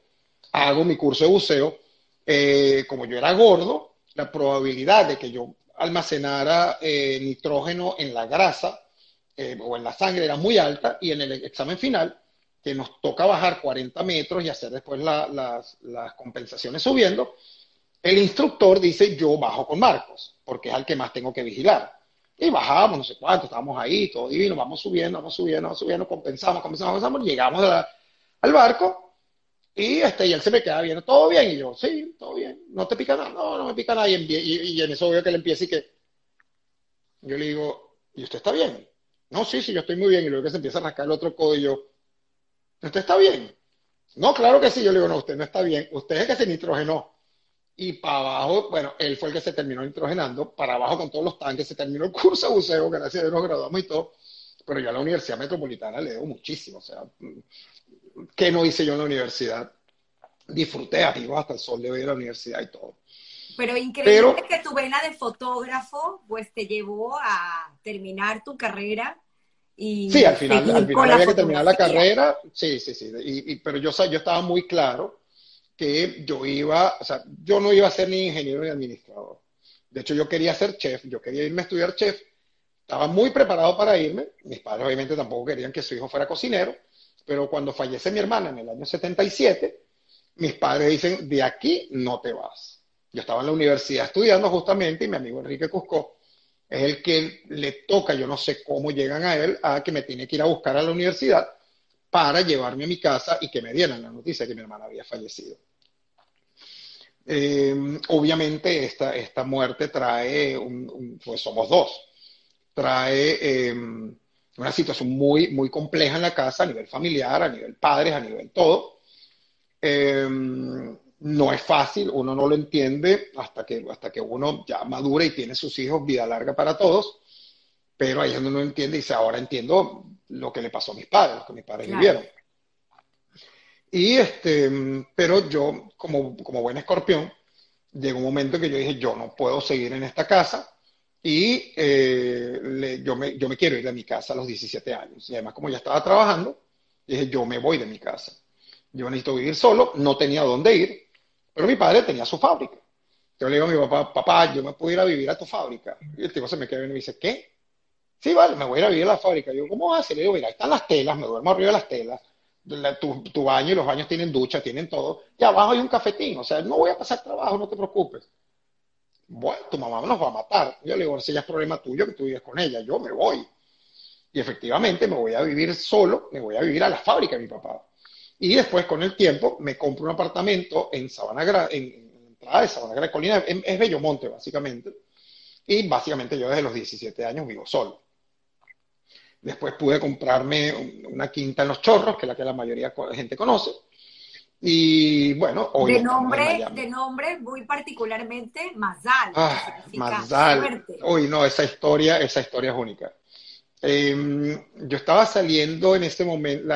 Hago mi curso de buceo. Eh, como yo era gordo, la probabilidad de que yo almacenara eh, nitrógeno en la grasa eh, o en la sangre era muy alta y en el examen final, que nos toca bajar 40 metros y hacer después las, compensaciones subiendo, el instructor dice yo bajo con Marcos, porque es al que más tengo que vigilar. Y bajamos, no sé cuánto, estábamos ahí, todo divino, vamos subiendo, vamos subiendo, vamos subiendo, compensamos, compensamos, compensamos, llegamos al barco y, este, y él se me queda viendo, ¿todo bien? Y yo, sí, todo bien, ¿no te pica nada? No, no me pica nada. Y, y, en eso veo que él empieza y que yo le digo, ¿y usted está bien? No, sí, sí, yo estoy muy bien. Y luego que se empieza a rascar el otro codo y yo, ¿usted está bien? No, claro que sí. Yo le digo, no, usted no está bien. Usted es el que se nitrogenó. Y para abajo, bueno, él fue el que se terminó nitrogenando. Para abajo con todos los tanques se terminó el curso de buceo, gracias a Dios nos graduamos y todo. Pero yo a la Universidad Metropolitana le debo muchísimo. O sea, ¿qué no hice yo en la universidad? Disfruté amigos hasta el sol de hoy de la universidad y todo. Pero increíble que tu vena de fotógrafo pues te llevó a terminar tu carrera y sí, al final, al final había que terminar la carrera, sí, sí, sí, y, pero yo, yo estaba muy claro que yo iba, o sea, yo no iba a ser ni ingeniero ni administrador. De hecho, yo quería ser chef, yo quería irme a estudiar chef, estaba muy preparado para irme, mis padres obviamente tampoco querían que su hijo fuera cocinero, pero cuando fallece mi hermana en el año 77, mis padres dicen, de aquí no te vas yo estaba en la universidad estudiando justamente y mi amigo Enrique Cusco es el que le toca, yo no sé cómo llegan a él, a que me tiene que ir a buscar a la universidad para llevarme a mi casa y que me dieran la noticia que mi hermana había fallecido. Em, obviamente esta, esta muerte trae, un, pues somos dos, trae em, una situación muy, muy compleja en la casa a nivel familiar, a nivel padres, a nivel todo. Em, no es fácil, uno no lo entiende hasta que, hasta que uno ya madura y tiene sus hijos, vida larga para todos, pero ahí uno no entiende y dice, ahora entiendo lo que le pasó a mis padres, lo que mis padres vivieron. Y este, pero yo, como, como buen escorpión, llegó un momento que yo dije, yo no puedo seguir en esta casa y eh, yo, me, yo me quiero ir de mi casa a los 17 años. Y además, como ya estaba trabajando, dije, yo me voy de mi casa. Yo necesito vivir solo, no tenía dónde ir, pero mi padre tenía su fábrica. Yo le digo a mi papá, papá, yo me puedo ir a vivir a tu fábrica. Y el tipo se me queda viendo y me dice, ¿qué? Sí, vale, me voy a ir a vivir a la fábrica. Yo, ¿cómo hace? Le digo, mira, ahí están las telas, me duermo arriba de las telas. tu, baño y los baños tienen ducha, tienen todo. Y abajo hay un cafetín, o sea, no voy a pasar trabajo, no te preocupes. Bueno, tu mamá nos va a matar. Yo le digo, ese ya es problema tuyo que tú vives con ella, yo me voy. Y efectivamente me voy a vivir solo, me voy a vivir a la fábrica de mi papá. Y después, con el tiempo, me compro un apartamento en Sabana Grande, en, entrada de Sabana Grande, Colina, es Bellomonte, básicamente. Y básicamente yo desde los 17 años vivo solo. Después pude comprarme una quinta en Los Chorros, que es la que la mayoría de gente conoce. Y bueno, hoy. De nombre, de nombre muy particularmente Mazal. Ah, Mazal. Uy, no, esa historia, esa historia es única. Em, yo estaba saliendo en este momento,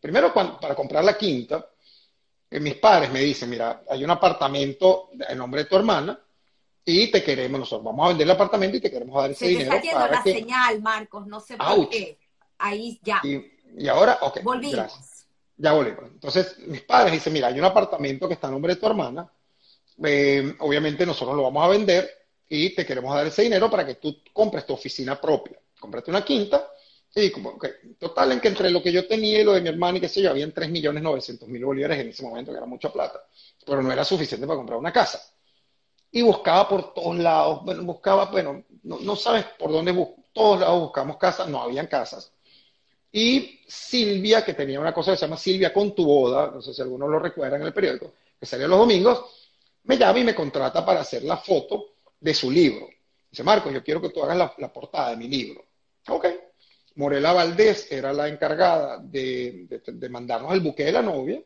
primero para comprar la quinta, eh, mis padres me dicen, mira, hay un apartamento en nombre de tu hermana y te queremos, nosotros vamos a vender el apartamento y te queremos dar ese Se dinero. está yendo la señal, Marcos, no sé por qué. Ahí ya. Y, ahora, ok. Volvimos. Ya volvimos. Entonces, mis padres dicen, mira, hay un apartamento que está en nombre de tu hermana, eh, obviamente nosotros lo vamos a vender y te queremos dar ese dinero para que tú compres tu oficina propia. Cómprate una quinta y como, total en que entre lo que yo tenía y lo de mi hermana y qué sé yo, habían 3.900.000 bolívares en ese momento, que era mucha plata, pero no era suficiente para comprar una casa. Y buscaba por todos lados, bueno, buscaba, bueno, no, sabes por dónde todos lados buscamos casas, no habían casas. Y Silvia, que tenía una cosa que se llama Silvia con tu boda, no sé si algunos lo recuerdan en el periódico, que salía los domingos, me llama y me contrata para hacer la foto de su libro. Dice, Marcos, yo quiero que tú hagas la, portada de mi libro. Ok. Morela Valdés era la encargada de, mandarnos el buque de la novia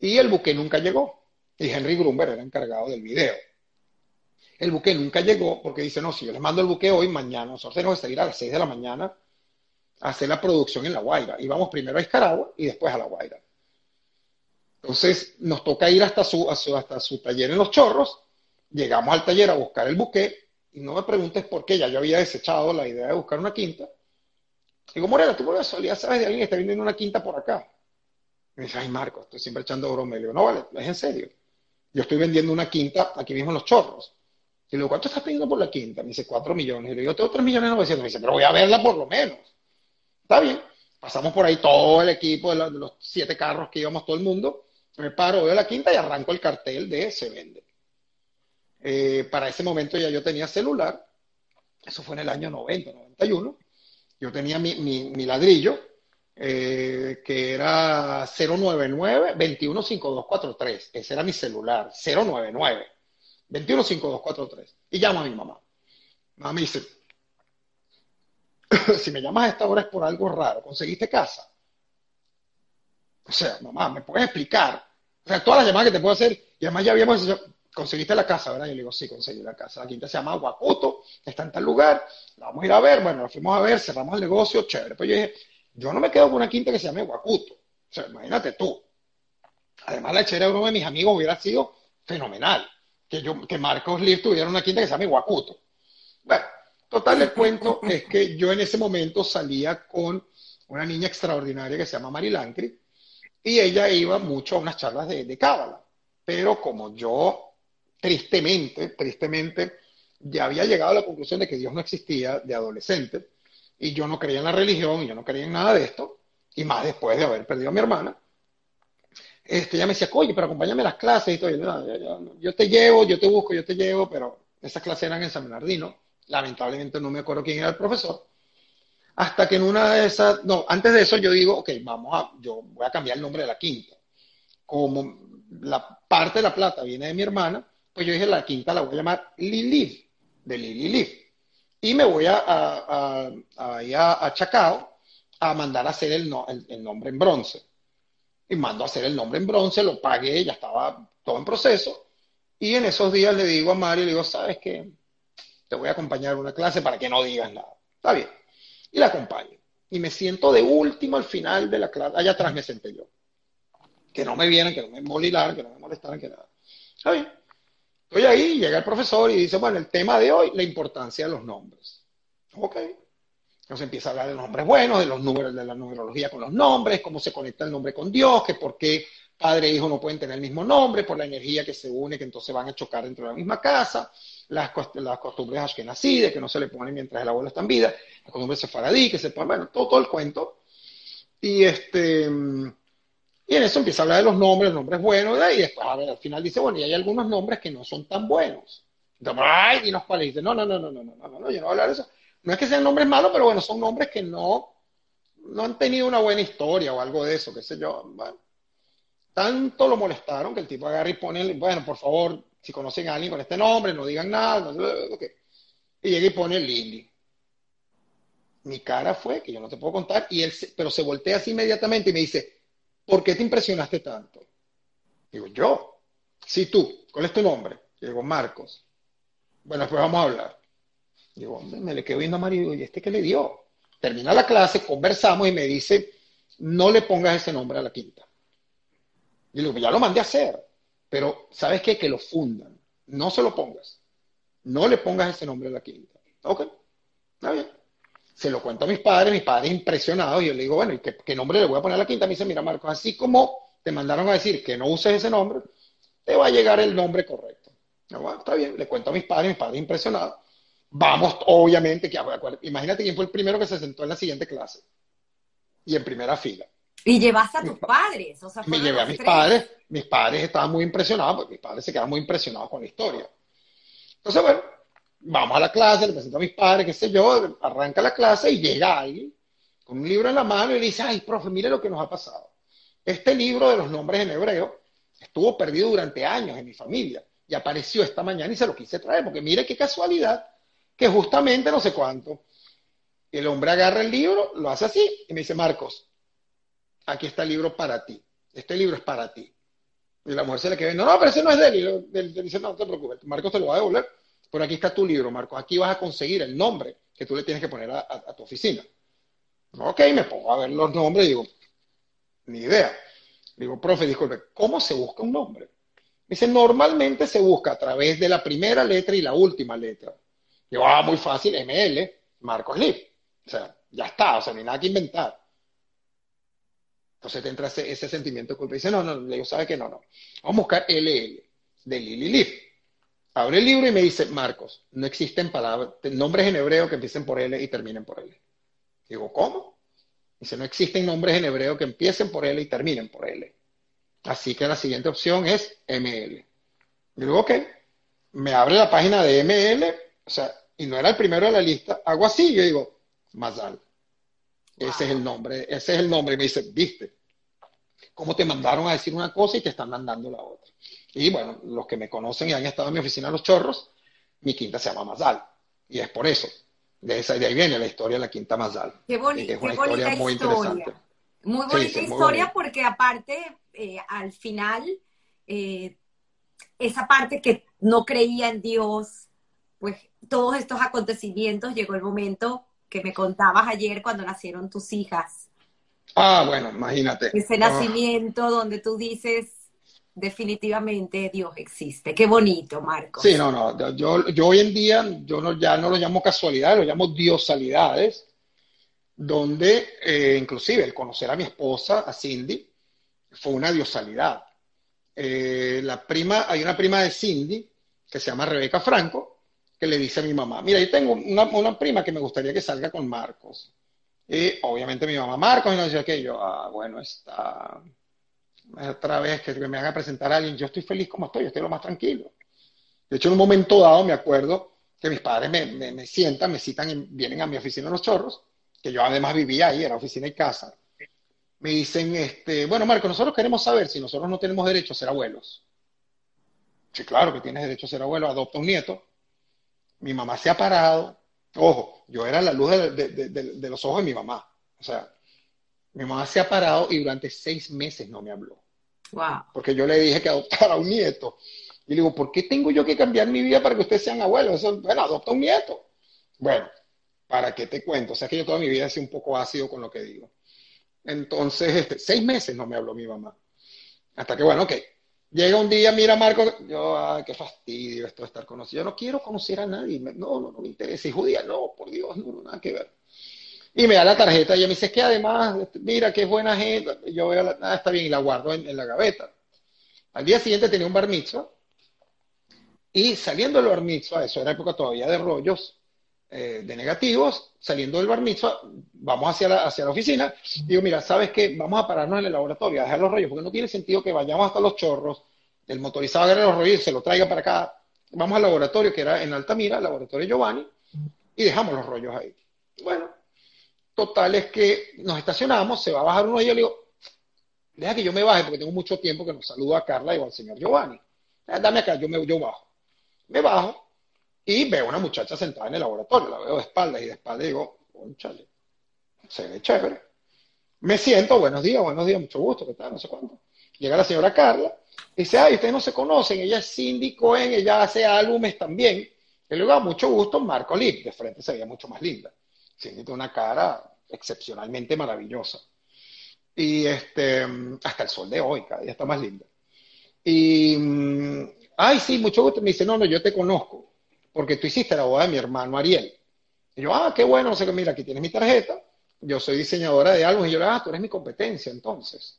y el buque nunca llegó. Y Henry Grumber era encargado del video. El buque nunca llegó porque dice, no, si yo les mando el buque hoy, mañana, nosotros tenemos que salir a las 6 de la mañana hacer la producción en La Guaira. Y vamos primero a Escaragua y después a La Guaira. Entonces nos toca ir hasta su, hasta su taller en Los Chorros, llegamos al taller a buscar el buque y no me preguntes por qué, ya yo había desechado la idea de buscar una quinta. Digo, Morena, tú por casualidad sabes de alguien que está vendiendo una quinta por acá. Me dice, ay Marco, estoy siempre echando broma. Le digo, no vale, es en serio. Yo estoy vendiendo una quinta aquí mismo en Los Chorros. Y le digo, ¿cuánto estás pidiendo por la quinta? Me dice, cuatro millones. Y le digo, tengo tres millones novecientos. Me dice, pero voy a verla por lo menos. Está bien. Pasamos por ahí todo el equipo de, los siete carros que íbamos todo el mundo me paro, veo la quinta y arranco el cartel de se vende. Eh, para ese momento ya yo tenía celular, eso fue en el año 90, 91. Yo tenía mi, ladrillo, eh, que era 099 215243. Ese era mi celular, 099 215243. Y llamo a mi mamá. Mamá me dice, si me llamas a esta hora es por algo raro, ¿conseguiste casa? O sea, mamá, ¿me puedes explicar? O sea, todas las llamadas que te puedo hacer, y además ya habíamos conseguiste la casa, ¿verdad? Yo le digo, sí, conseguí la casa. La quinta se llama Guacuto, está en tal lugar, la vamos a ir a ver, bueno, la fuimos a ver, cerramos el negocio, chévere. Pues yo dije, yo no me quedo con una quinta que se llame Guacuto. O sea, imagínate tú. Además, la echera de uno de mis amigos hubiera sido fenomenal. Que, yo, que Marcos Lir tuviera una quinta que se llame Guacuto. Bueno, total, el cuento es que yo en ese momento salía con una niña extraordinaria que se llama Mari Lancri, y ella iba mucho a unas charlas de, cábala. Pero como yo, tristemente, tristemente, ya había llegado a la conclusión de que Dios no existía de adolescente, y yo no creía en la religión, y yo no creía en nada de esto, y más después de haber perdido a mi hermana, este, ella me decía, oye, pero acompáñame a las clases y todo. Yo, yo, te llevo, yo te busco, yo te llevo, pero esas clases eran en San Bernardino. Lamentablemente no me acuerdo quién era el profesor hasta que en una de esas, no, antes de eso yo digo, ok, vamos a, yo voy a cambiar el nombre de la quinta. Como la parte de la plata viene de mi hermana, pues yo dije, la quinta la voy a llamar Lilith, de Lili Y me voy a, a, a, a, Chacao a mandar a hacer el, el, nombre en bronce. Y mando a hacer el nombre en bronce, lo pagué, ya estaba todo en proceso. Y en esos días le digo a Mario, le digo, ¿sabes qué? Te voy a acompañar a una clase para que no digas nada. Está bien y la acompaño. Y me siento de último al final de la clase. Allá atrás me senté yo. Que no me vieran, que no me molilaran, que no me molestaran, que nada. Está bien. Estoy ahí, llega el profesor y dice, bueno, el tema de hoy, la importancia de los nombres. Ok. Entonces empieza a hablar de los nombres buenos, de los números, de la numerología con los nombres, cómo se conecta el nombre con Dios, que por qué padre e hijo no pueden tener el mismo nombre, por la energía que se une, que entonces van a chocar dentro de la misma casa, las, las costumbres ashkenazí, de que no se le ponen mientras el abuelo está en vida, las costumbres sefaradí, que se ponen, bueno, todo, todo el cuento. Y este, y en eso empieza a hablar de los nombres, nombres buenos, y después a ver, al final dice, bueno, y hay algunos nombres que no son tan buenos. Entonces, ay, dinos cuáles. Dice, no, no, no, no, no, no, no, no, yo no voy a hablar de eso. No es que sean nombres malos, pero bueno, son nombres que no, no han tenido una buena historia o algo de eso, qué sé yo. Bueno, tanto lo molestaron que el tipo agarra y pone, bueno, por favor, si conocen a alguien con este nombre, no digan nada. Y llega y pone Lili. Mi cara fue, que yo no te puedo contar, y él pero se voltea así inmediatamente y me dice, ¿por qué te impresionaste tanto? Digo, yo. Sí, tú. ¿Cuál es tu nombre? Digo, Marcos. Bueno, después vamos a hablar. Digo, me le quedo viendo a Mario y digo, ¿y este qué le dio? termina la clase, conversamos y me dice, no le pongas ese nombre a la quinta. Y le digo, ya lo mandé a hacer, pero ¿sabes qué? Que lo fundan, no se lo pongas, no le pongas ese nombre a la quinta. Ok, está bien. Se lo cuento a mis padres, mis padres impresionados, y yo le digo, bueno, ¿y qué, nombre le voy a poner a la quinta? Me dice, mira, Marcos, así como te mandaron a decir que no uses ese nombre, te va a llegar el nombre correcto. está bien, le cuento a mis padres, mis padres impresionados. Vamos, obviamente, que imagínate quién fue el primero que se sentó en la siguiente clase. Y en primera fila. Y llevaste a tus padres, o sea, Me llevé a mis padres, mis padres estaban muy impresionados, porque mis padres se quedaron muy impresionados con la historia. Entonces, bueno, vamos a la clase, le presento a mis padres, qué sé yo, arranca la clase y llega alguien con un libro en la mano y le dice, ay, profe, mire lo que nos ha pasado. Este libro de los nombres en hebreo estuvo perdido durante años en mi familia y apareció esta mañana y se lo quise traer, porque mire qué casualidad que justamente no sé cuánto. El hombre agarra el libro, lo hace así y me dice, Marcos, aquí está el libro para ti. Este libro es para ti. Y la mujer se le queda, no, no, pero ese no es de él. Y él dice, no, no te preocupes, Marcos te lo va a devolver por aquí está tu libro, Marco. Aquí vas a conseguir el nombre que tú le tienes que poner a, tu oficina. Ok, me pongo a ver los nombres y digo, ni idea. Digo, profe, disculpe, ¿cómo se busca un nombre? dice, normalmente se busca a través de la primera letra y la última letra. Digo, ah, muy fácil, ML, Marcos Liv. O sea, ya está, o sea, ni nada que inventar. Entonces te entra ese, sentimiento de culpa. dice, no, no, le digo, ¿sabe qué? No, no. Vamos a buscar LL, de Lili Liv. Abre el libro y me dice, Marcos, no existen palabras, nombres en hebreo que empiecen por L y terminen por L. Digo, ¿cómo? Dice, no existen nombres en hebreo que empiecen por L y terminen por L. Así que la siguiente opción es ML. Digo, ok, me abre la página de ML, o sea, y no era el primero de la lista, hago así, yo digo, Mazal. Ese es el nombre, ese es el nombre. Y me dice, viste, cómo te mandaron a decir una cosa y te están mandando la otra. Y bueno, los que me conocen y han estado en mi oficina Los Chorros, mi quinta se llama Mazal. Y es por eso. De, esa, de ahí viene la historia de la quinta Mazal. Qué, bonita historia muy interesante. Muy bonita historia porque aparte, eh, al final, eh, esa parte que no creía en Dios, pues todos estos acontecimientos, llegó el momento que me contabas ayer cuando nacieron tus hijas. Ah, bueno, imagínate. Ese nacimiento donde tú dices, definitivamente Dios existe. Qué bonito, Marcos. Sí, no, no. Yo, yo hoy en día, yo no, ya no lo llamo casualidad, lo llamo diosalidades, donde eh, inclusive el conocer a mi esposa, a Cindy, fue una diosalidad. Eh, la prima, hay una prima de Cindy que se llama Rebeca Franco, que le dice a mi mamá, mira, yo tengo una, una prima que me gustaría que salga con Marcos. Y obviamente mi mamá, Marcos, y no decía que yo, ah, bueno, está otra vez que me haga presentar a alguien, yo estoy feliz como estoy, yo estoy lo más tranquilo. De hecho, en un momento dado me acuerdo que mis padres me, me, sientan, me citan, y vienen a mi oficina Los Chorros, que yo además vivía ahí, era oficina y casa. Me dicen, este, bueno, Marco, nosotros queremos saber si nosotros no tenemos derecho a ser abuelos. Sí, claro que tienes derecho a ser abuelo, adopta un nieto. Mi mamá se ha parado. Ojo, yo era la luz de, de, de los ojos de mi mamá. O sea, mi mamá se ha parado y durante seis meses no me habló. Wow. Porque yo le dije que adoptara un nieto. Y le digo, ¿por qué tengo yo que cambiar mi vida para que ustedes sean abuelos? bueno, adopta un nieto. Bueno, ¿para qué te cuento? O sea, que yo toda mi vida he sido un poco ácido con lo que digo. Entonces, este, seis meses no me habló mi mamá. Hasta que, bueno, ok. Llega un día, mira, Marco, yo, ay, qué fastidio esto de estar conocido. Yo no quiero conocer a nadie. No, no, no me interesa. Y judía, no, por Dios, no, no, nada que ver. Y me da la tarjeta y ella me dice, que además, mira, que es buena gente. yo veo, la, ah, está bien, y la guardo en, la gaveta. Al día siguiente tenía un bar mitzvah, y saliendo del bar mitzvah, eso era época todavía de rollos, eh, de negativos, saliendo del bar vamos hacia la, hacia la oficina, digo, mira, ¿sabes qué? Vamos a pararnos en el laboratorio, a dejar los rollos, porque no tiene sentido que vayamos hasta los chorros, el motorizado agarre los rollos y se lo traiga para acá. Vamos al laboratorio, que era en Altamira, el laboratorio Giovanni, y dejamos los rollos ahí. Bueno, Total es que nos estacionamos, se va a bajar uno y yo le digo, deja que yo me baje porque tengo mucho tiempo que nos saludo a Carla y al señor Giovanni. Dame acá, yo, me, yo bajo. Me bajo y veo una muchacha sentada en el laboratorio, la veo de espaldas y de espaldas digo, conchale, se ve chévere. Me siento, buenos días, buenos días, mucho gusto, ¿qué tal? No sé cuánto. Llega la señora Carla y dice, ay, ustedes no se conocen, ella es Cindy Cohen, ella hace álbumes también. Y le digo, mucho gusto, Marco Lip, de frente se veía mucho más linda. Cindy tiene una cara excepcionalmente maravillosa. Y este, hasta el sol de hoy, cada día está más linda. Y, mm, ay, sí, mucho gusto. Me dice, no, no, yo te conozco, porque tú hiciste la boda de mi hermano Ariel. Y yo, ah, qué bueno, no sé qué, mira, aquí tienes mi tarjeta. Yo soy diseñadora de álbumes. Y yo, ah, tú eres mi competencia, entonces.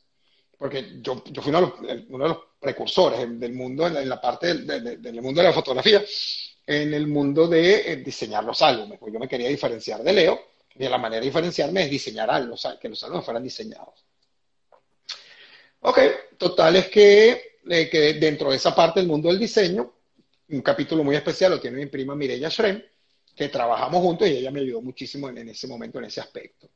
Porque yo, fui uno de, los, precursores del mundo, en la, parte del, mundo de la fotografía, en el mundo de eh, diseñar los álbumes. Pues yo me quería diferenciar de Leo. Y la manera de diferenciarme es diseñar algo, que los álbumes fueran diseñados. Ok, total es que, eh, que dentro de esa parte del mundo del diseño, un capítulo muy especial lo tiene mi prima Mireya Shrem, que trabajamos juntos y ella me ayudó muchísimo en, ese momento, en ese aspecto.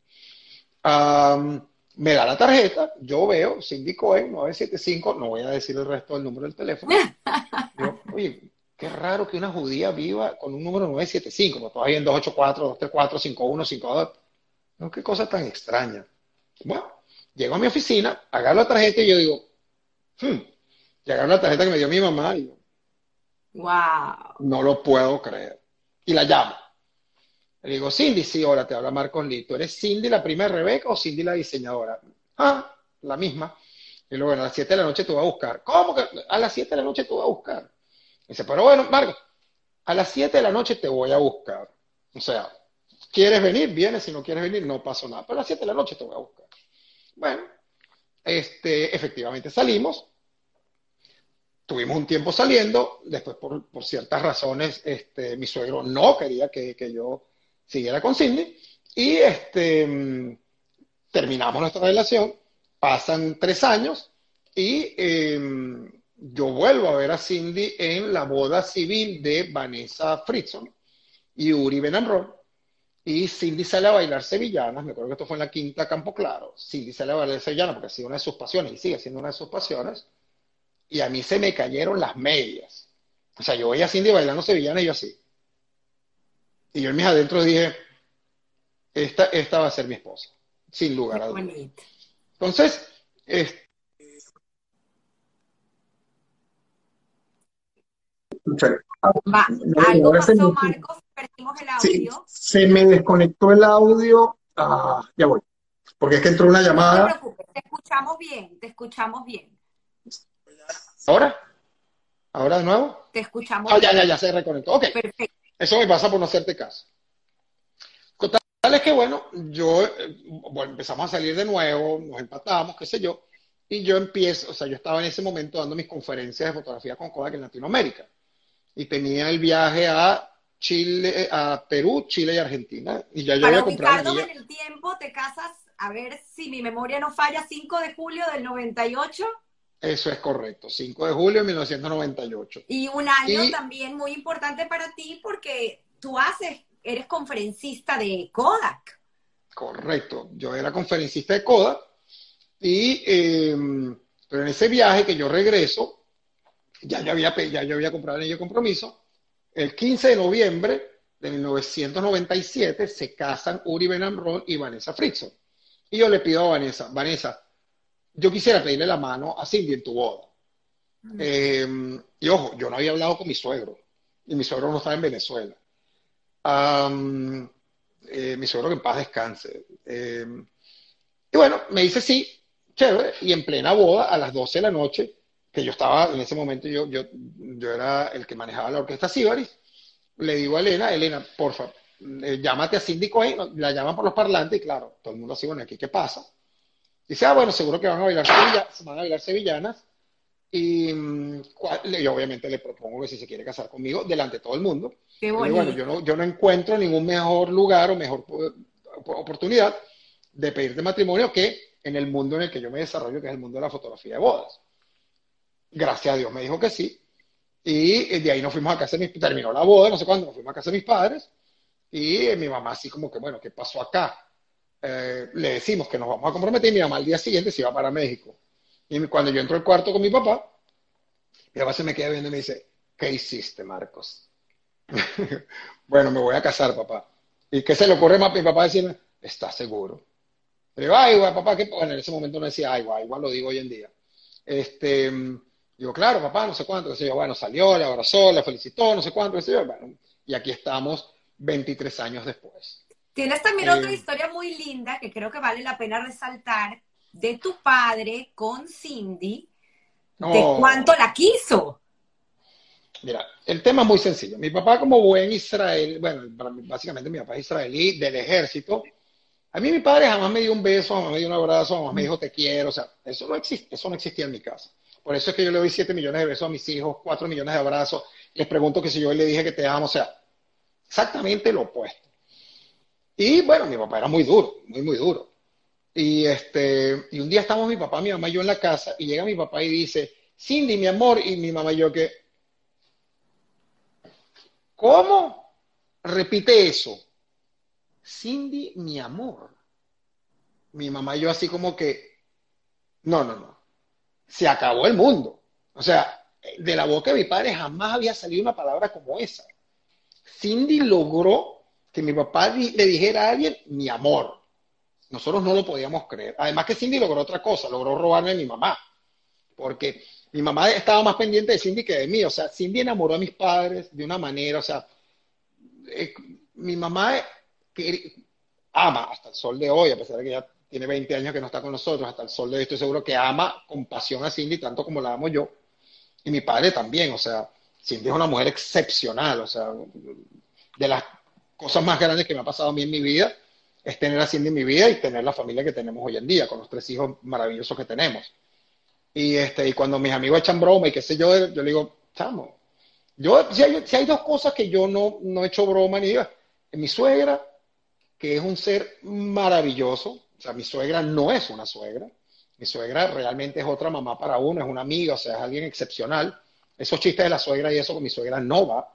me da la tarjeta, yo veo Cindy Cohen 975, no voy a decir el resto del número del teléfono. oye, qué raro que una judía viva con un número 975, porque todavía en 284, 234, 51, No, qué cosa tan extraña. Bueno, llego a mi oficina, agarro la tarjeta y yo digo, hmm, y agarro la tarjeta que me dio mi mamá y yo, wow. no lo puedo creer y la llamo. Le digo, Cindy, sí, ahora te habla Marcos Lito. ¿Eres Cindy la prima de Rebeca o Cindy la diseñadora? Ah, la misma. Y luego, bueno, a las 7 de la noche tú vas a buscar. ¿Cómo que a las 7 de la noche tú vas a buscar? dice, pero bueno, Marcos, a las 7 de la noche te voy a buscar. O sea, ¿quieres venir? Vienes, si no quieres venir, no pasa nada. Pero a las 7 de la noche te voy a buscar. Bueno, este, efectivamente salimos tuvimos un tiempo saliendo, después por, ciertas razones este, mi suegro no quería que, yo siguiera con Cindy y este, terminamos nuestra relación, pasan tres años y em, yo vuelvo a ver a Cindy en la boda civil de Vanessa Fritzson y Uri Benamrón. Y Cindy sale a bailar sevillanas, me acuerdo que esto fue en la quinta Campo Claro. Cindy sale a bailar sevillanas porque ha sido una de sus pasiones y sigue siendo una de sus pasiones y a mí se me cayeron las medias. O sea, yo veía a Cindy bailando sevillana y yo así. Y yo en mis adentros dije, esta, esta va a ser mi esposa, sin lugar a dudas. Entonces, algo pasó, Marcos, perdimos el audio. se me desconectó el audio. Ah, ya voy. Porque es que entró una llamada. No te preocupes, te escuchamos bien, te escuchamos bien. ¿Ahora? ¿Ahora de nuevo? Te escuchamos. Ah, ya, ya, ya se reconectó. Ok. Perfecto. Eso me pasa por no hacerte caso. Total es que, bueno, yo, eh, bueno, empezamos a salir de nuevo, nos empatamos, qué sé yo, y yo empiezo, o sea, yo estaba en ese momento dando mis conferencias de fotografía con Kodak en Latinoamérica, y tenía el viaje a Chile, a Perú, Chile y Argentina, y ya yo Para había en el tiempo, te casas, a ver si mi memoria no falla, 5 de julio del 98. Eso es correcto, 5 de julio de 1998. Y un año también muy importante para ti porque tú haces, eres conferencista de Kodak. Correcto, yo era conferencista de Kodak y em, pero en ese viaje que yo regreso, ya yo había, ya yo había comprado en ello compromiso, el 15 de noviembre de 1997 se casan Uri Benamrón y Vanessa Fritzson. Y yo le pido a Vanessa, Vanessa, yo quisiera pedirle la mano a Cindy en tu boda. Mm. Eh, y ojo, yo no había hablado con mi suegro, y mi suegro no estaba en Venezuela. Eh, mi suegro que en paz descanse. Eh, y bueno, me dice sí, chévere, y en plena boda, a las 12 de la noche, que yo estaba, en ese momento yo, yo, yo era el que manejaba la orquesta Sibaris, le digo a Elena, Elena, porfa, llámate a Cindy Cohen, la llaman por los parlantes, y claro, todo el mundo así, bueno, aquí, ¿qué pasa? Dice, ah, bueno, seguro que van a bailar, van a bailar sevillanas. Y, mm, obviamente le propongo que si se quiere casar conmigo, delante de todo el mundo. Qué bueno, yo no, yo no encuentro ningún mejor lugar o mejor oportunidad de pedirte matrimonio que en el mundo en el que yo me desarrollo, que es el mundo de la fotografía de bodas. Gracias a Dios me dijo que sí. Y de ahí nos fuimos a casa, de mis, terminó la boda, no sé cuándo, nos fuimos a casa de mis padres. Y mi mamá así como que, bueno, ¿qué pasó acá? Eh, le decimos que nos vamos a comprometer y mi mamá al día siguiente se iba para México. Y cuando yo entro al cuarto con mi papá, mi papá se me queda viendo y me dice, ¿qué hiciste, Marcos? bueno, me voy a casar, papá. ¿Y qué se le ocurre más a mi papá decirme? ¿Estás seguro? Le digo, ay, papá, ¿qué? Bueno, en ese momento no decía, ay, igual, igual lo digo hoy en día. Este, digo, claro, papá, no sé cuánto, qué sé. Bueno, salió, le abrazó, le felicitó, no sé cuánto. Bueno, y aquí estamos 23 años después. Tienes también otra eh, historia muy linda que creo que vale la pena resaltar de tu padre con Cindy, de cuánto la quiso. Mira, el tema es muy sencillo. Mi papá, como buen Israel, bueno, básicamente mi papá es israelí del ejército. A mí mi padre jamás me dio un beso, jamás me dio un abrazo, jamás me dijo te quiero. O sea, eso no existe, eso no existía en mi casa. Por eso es que yo le doy 7 millones de besos a mis hijos, 4 millones de abrazos. Les pregunto que si yo le dije que te amo, o sea, exactamente lo opuesto. Y bueno, mi papá era muy duro, muy, muy duro. Y, este, y un día estamos mi papá, mi mamá y yo en la casa, y llega mi papá y dice, Cindy, mi amor, y mi mamá y yo que, ¿cómo? Repite eso. Cindy, mi amor. Mi mamá y yo así como que, no, no, no se acabó el mundo. O sea, de la boca de mi padre jamás había salido una palabra como esa. Cindy logró que mi papá le dijera a alguien mi amor. Nosotros no lo podíamos creer. Además que Cindy logró otra cosa, logró robarme a mi mamá. Porque mi mamá estaba más pendiente de Cindy que de mí. O sea, Cindy enamoró a mis padres de una manera, o sea, eh, mi mamá ama hasta el sol de hoy, a pesar de que ya tiene 20 años que no está con nosotros, hasta el sol de hoy estoy seguro que ama con pasión a Cindy tanto como la amo yo. Y mi padre también, o sea, Cindy es una mujer excepcional, o sea, de las cosas más grandes que me ha pasado a mí en mi vida es tener a Cindy en mi vida y tener la familia que tenemos hoy en día, con los tres hijos maravillosos que tenemos. Y, este, y cuando mis amigos echan broma y qué sé yo, yo le digo, chamo, yo, si hay, dos cosas que yo no, no he broma ni diga, mi suegra, que es un ser maravilloso, o sea, mi suegra no es una suegra. Mi suegra realmente es otra mamá para uno, es una amiga, o sea, es alguien excepcional. Esos chistes de la suegra y eso con mi suegra no va.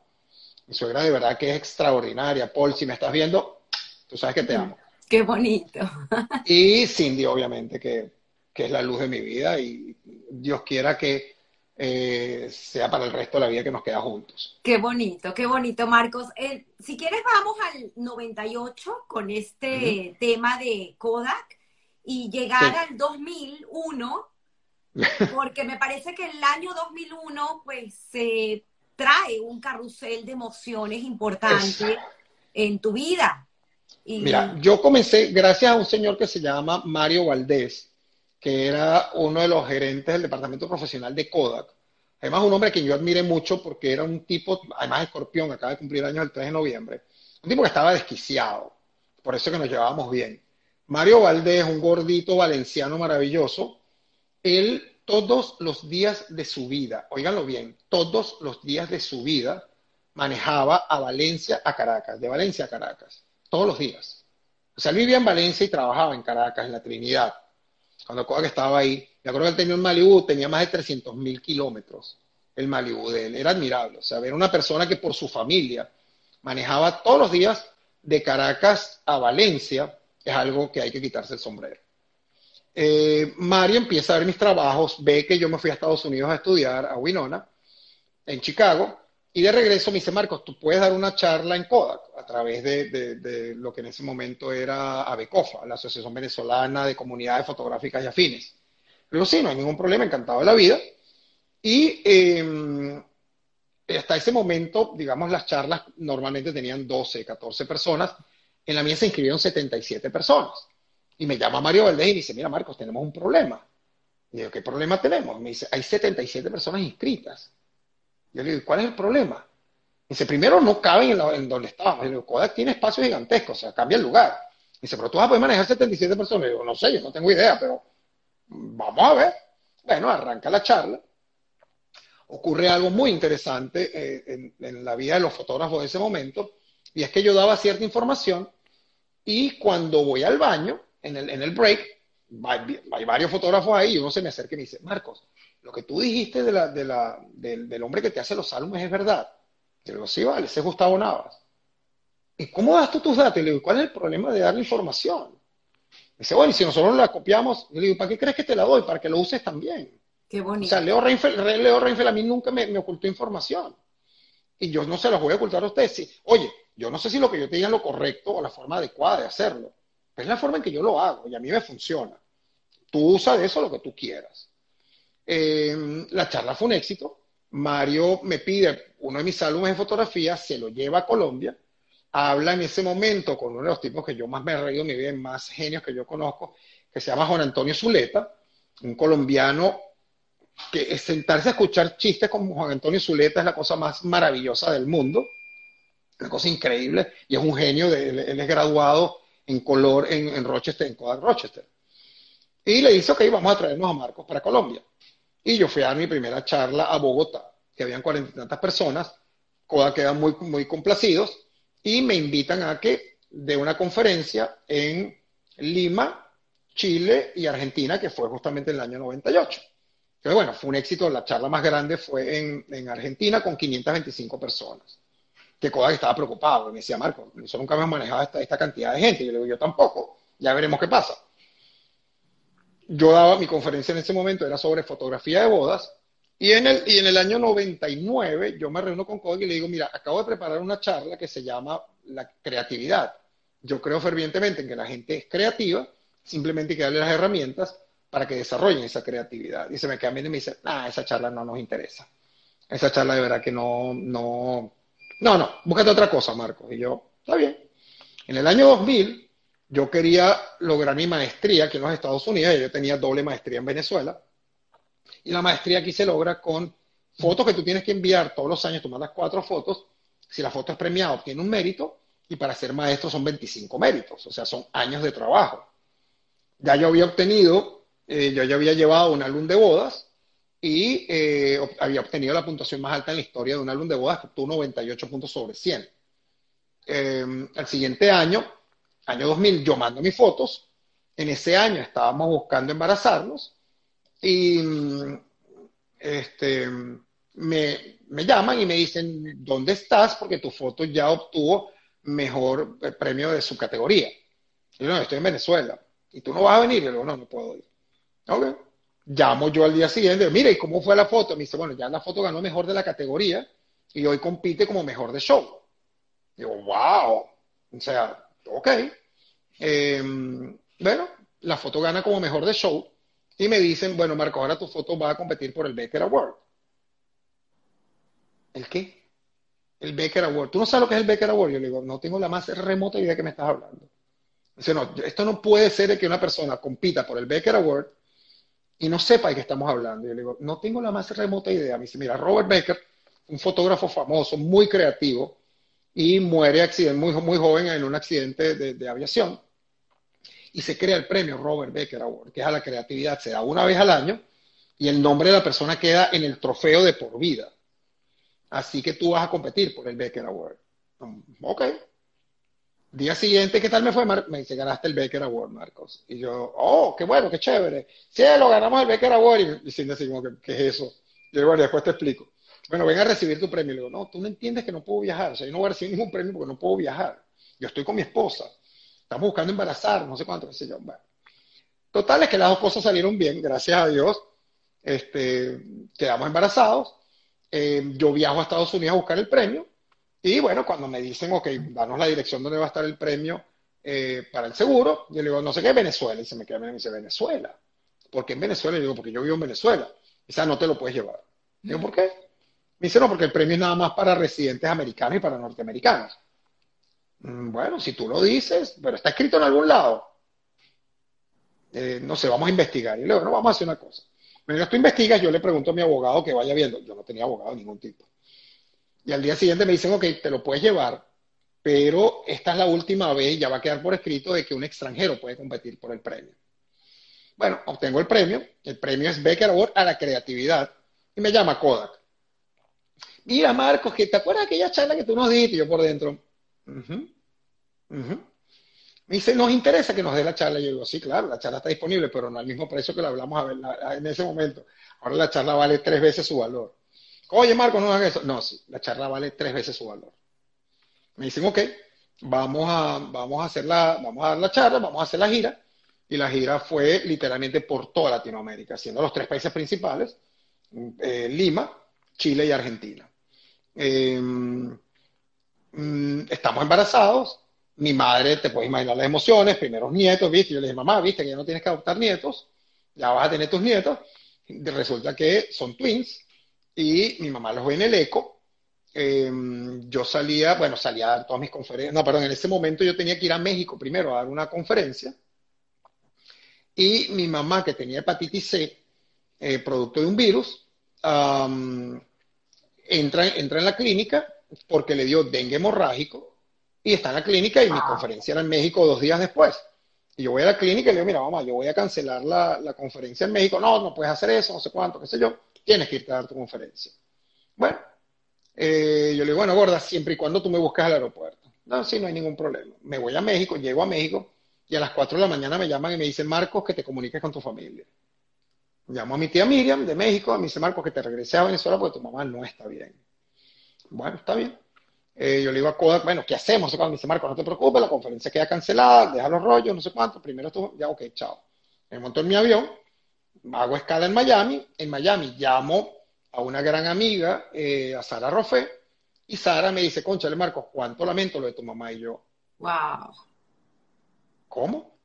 Mi suegra de verdad que es extraordinaria. Paul, si me estás viendo, tú sabes que te amo. Qué bonito. y Cindy, obviamente, que, que es la luz de mi vida y Dios quiera que eh, sea para el resto de la vida que nos queda juntos. Qué bonito, qué bonito, Marcos. Eh, si quieres, vamos al 98 con este tema de Kodak y llegar al 2001, porque me parece que el año 2001, pues, se trae un carrusel de emociones importante en tu vida. Mira, yo comencé gracias a un señor que se llama Mario Valdés, que era uno de los gerentes del departamento profesional de Kodak. Además, un hombre que yo admiré mucho porque era un tipo, además escorpión, acaba de cumplir años el 3 de noviembre, un tipo que estaba desquiciado, por eso que nos llevábamos bien. Mario Valdés, un gordito valenciano maravilloso, él todos los días de su vida, oíganlo bien, todos los días de su vida manejaba a Valencia a Caracas, de Valencia a Caracas, todos los días. O sea, él vivía en Valencia y trabajaba en Caracas, en la Trinidad cuando Kodak estaba ahí. Me acuerdo que él tenía un Malibu, tenía más de 300 mil kilómetros el Malibu de él. Era admirable. O sea, ver una persona que por su familia manejaba todos los días de Caracas a Valencia es algo que hay que quitarse el sombrero. Eh, Mario empieza a ver mis trabajos, ve que yo me fui a Estados Unidos a estudiar, a Winona, en Chicago, y de regreso me dice, Marcos, tú puedes dar una charla en Kodak a través de, lo que en ese momento era ABECOFA, la Asociación Venezolana de Comunidades Fotográficas y Afines. Digo, sí, no hay ningún problema, encantado de la vida. Y em, hasta ese momento, digamos, las charlas normalmente tenían 12, 14 personas. En la mía se inscribieron 77 personas. Y me llama Mario Valdés y dice, mira, Marcos, tenemos un problema. Y digo, ¿qué problema tenemos? Me dice, hay 77 personas inscritas yo le digo, ¿cuál es el problema? Dice, primero no caben en, donde estábamos. Yo le digo, Kodak tiene espacio gigantesco, o sea, cambia el lugar. Dice, pero tú vas a poder manejar 77 personas. Yo digo, no sé, yo no tengo idea, pero vamos a ver. Bueno, arranca la charla. Ocurre algo muy interesante eh, en, la vida de los fotógrafos de ese momento, y es que yo daba cierta información y cuando voy al baño, en el, en el break, hay, hay varios fotógrafos ahí y uno se me acerca y me dice, Marcos, lo que tú dijiste de la, de la, del, hombre que te hace los álbumes es verdad. Yo le digo, sí, vale, ese es Gustavo Navas. ¿Y cómo das tú tus datos? Y le digo, ¿cuál es el problema de darle información? dice, bueno, y si nosotros la copiamos, yo le digo, ¿para qué crees que te la doy? Para que lo uses también. Qué bonito. O sea, Leo Reinfeldt, Leo Reinfeldt a mí nunca me, ocultó información. Y yo no se las voy a ocultar a ustedes. oye, yo no sé si lo que yo te diga es lo correcto o la forma adecuada de hacerlo. Es la forma en que yo lo hago y a mí me funciona. Tú usa de eso lo que tú quieras. Em, la charla fue un éxito. Mario me pide uno de mis álbumes de fotografía, se lo lleva a Colombia habla en ese momento con uno de los tipos que yo más me he reído en mi vida, más genios que yo conozco, que se llama Juan Antonio Zuleta, un colombiano que sentarse a escuchar chistes como Juan Antonio Zuleta es la cosa más maravillosa del mundo, una cosa increíble, y es un genio, de, él, es graduado en color en, Rochester, en Kodak Rochester. Y le dice, ok, vamos a traernos a Marcos para Colombia. Y yo fui a dar mi primera charla a Bogotá, que habían cuarenta y tantas personas, Kodak quedan muy, muy complacidos, y me invitan a que de una conferencia en Lima, Chile y Argentina, que fue justamente en el año 98. Entonces, bueno, fue un éxito. La charla más grande fue en, Argentina con 525 personas. Que Kodak estaba preocupado. Me decía, Marco, nosotros nunca hemos manejado esta, esta cantidad de gente. Yo le digo, yo tampoco. Ya veremos qué pasa. Yo daba mi conferencia en ese momento, era sobre fotografía de bodas. Y en el, y en el año 99 yo me reúno con Kodak y le digo, mira, acabo de preparar una charla que se llama la creatividad. Yo creo fervientemente en que la gente es creativa, simplemente hay que darle las herramientas para que desarrollen esa creatividad. Y se me queda viendo y me dice, ah, esa charla no nos interesa. Esa charla de verdad que no, no, no, no, búscate otra cosa, Marcos. Y yo, está bien. En el año 2000, yo quería lograr mi maestría aquí en los Estados Unidos, yo tenía doble maestría en Venezuela, y la maestría aquí se logra con fotos que tú tienes que enviar todos los años, tú mandas cuatro fotos, si la foto es premiada obtiene un mérito, y para ser maestro son 25 méritos, o sea, son años de trabajo. Ya yo había obtenido, eh, yo ya había llevado un álbum de bodas, y eh, había obtenido la puntuación más alta en la historia de un álbum de bodas, que obtuvo 98 puntos sobre 100. Eh, el siguiente año, año 2000, yo mando mis fotos. En ese año estábamos buscando embarazarnos y este, me, me, llaman y me dicen, ¿dónde estás? Porque tu foto ya obtuvo mejor eh, premio de su categoría. Yo, no, estoy en Venezuela. ¿Y tú no vas a venir? Y yo no, no puedo ir. Ok. Llamo yo al día siguiente, mire, ¿y cómo fue la foto? Me dice, bueno, ya la foto ganó mejor de la categoría y hoy compite como mejor de show. Digo, wow. O sea, ok. Em, bueno, la foto gana como mejor de show y me dicen, bueno, Marco, ahora tu foto va a competir por el Becker Award. ¿El qué? El Becker Award. ¿Tú no sabes lo que es el Becker Award? Yo le digo, no tengo la más remota idea que me estás hablando. Dice, no, esto no puede ser que una persona compita por el Becker Award y no sepa de qué estamos hablando. Yo le digo, no tengo la más remota idea. Me dice, mira, Robert Becker, un fotógrafo famoso, muy creativo, y muere accidente, muy, muy joven en un accidente de aviación y se crea el premio Robert Becker Award, que es a la creatividad, se da una vez al año y el nombre de la persona queda en el trofeo de por vida. Así que tú vas a competir por el Becker Award. Um, ok. Día siguiente, ¿qué tal me fue? Me dice, ganaste el Becker Award, Marcos. Y yo, oh, qué bueno, qué chévere. Sí, lo ganamos el Becker Award. Y sin decir, ¿qué, es eso? Yo, bueno, después te explico. Bueno, ven a recibir tu premio. Le digo, no, tú no entiendes que no puedo viajar. O sea, yo no voy a recibir ningún premio porque no puedo viajar. Yo estoy con mi esposa estamos buscando embarazar, no sé cuánto, qué yo. Bueno. Total es que las dos cosas salieron bien, gracias a Dios. Este, quedamos embarazados. Eh, yo viajo a Estados Unidos a buscar el premio. Y bueno, cuando me dicen, ok, danos la dirección donde va a estar el premio eh, para el seguro, yo le digo, no sé qué, Venezuela. Y se me queda y me dice, Venezuela. ¿Por qué en Venezuela? Y digo, porque yo vivo en Venezuela. Y sea, no te lo puedes llevar. digo, ¿por qué? Me dice, no, porque el premio es nada más para residentes americanos y para norteamericanos. Mm, bueno, si tú lo dices, pero está escrito en algún lado. Eh, no sé, vamos a investigar. Y luego, no, vamos a hacer una cosa. Mientras tú investigas, yo le pregunto a mi abogado que vaya viendo. Yo no tenía abogado de ningún tipo. Y al día siguiente me dicen, ok, te lo puedes llevar, pero esta es la última vez, ya va a quedar por escrito, de que un extranjero puede competir por el premio. Bueno, obtengo el premio. El premio es Becker Award a la creatividad. Y me llama Kodak. Mira, Marcos, que te acuerdas de aquella charla que tú nos diste? Yo por dentro, me dice, nos interesa que nos dé la charla. Yo digo, sí, claro, la charla está disponible, pero no al mismo precio que la hablamos a en ese momento. Ahora la charla vale tres veces su valor. Oye, Marco, no hagas eso. No, sí, la charla vale tres veces su valor. Me dicen, ok, vamos a, vamos a, hacer la, vamos a dar la charla, vamos a hacer la gira. Y la gira fue literalmente por toda Latinoamérica, siendo los tres países principales, eh, Lima, Chile y Argentina. Eh, Mm, estamos embarazados, mi madre, te puedes imaginar las emociones, primeros nietos, ¿viste? Yo le dije, mamá, ¿viste que ya no tienes que adoptar nietos? Ya vas a tener tus nietos. Resulta que son twins y mi mamá los ve en el eco em, yo salía, bueno, salía a dar todas mis conferencias, no, perdón, en ese momento yo tenía que ir a México primero a dar una conferencia y mi mamá, que tenía hepatitis C, eh, producto de un virus, entra, entra en la clínica porque le dio dengue hemorrágico y está en la clínica y mi conferencia era en México dos días después. Y yo voy a la clínica y le digo, mira, mamá, yo voy a cancelar la, conferencia en México. No, no puedes hacer eso, no sé cuánto, qué sé yo. Tienes que irte a dar tu conferencia. Bueno, eh, yo le digo, bueno, gorda, siempre y cuando tú me busques al aeropuerto. No, sí, no hay ningún problema. Me voy a México, llego a México y a las 4 de la mañana me llaman y me dicen, Marcos, que te comuniques con tu familia. Llamo a mi tía Miriam de México, me dice, Marcos, que te regrese a Venezuela porque tu mamá no está bien. Bueno, está bien. Eh, yo le digo a Kodak, bueno, ¿qué hacemos? Me dice, Marco, no te preocupes, la conferencia queda cancelada, deja los rollos, no sé cuánto, primero tú, ya, ok, chao. Me monto en mi avión, hago escala en Miami, en Miami llamo a una gran amiga, eh, a Sara Rofé, y Sara me dice, conchale, Marcos, cuánto lamento lo de tu mamá y yo. Wow. ¿Cómo?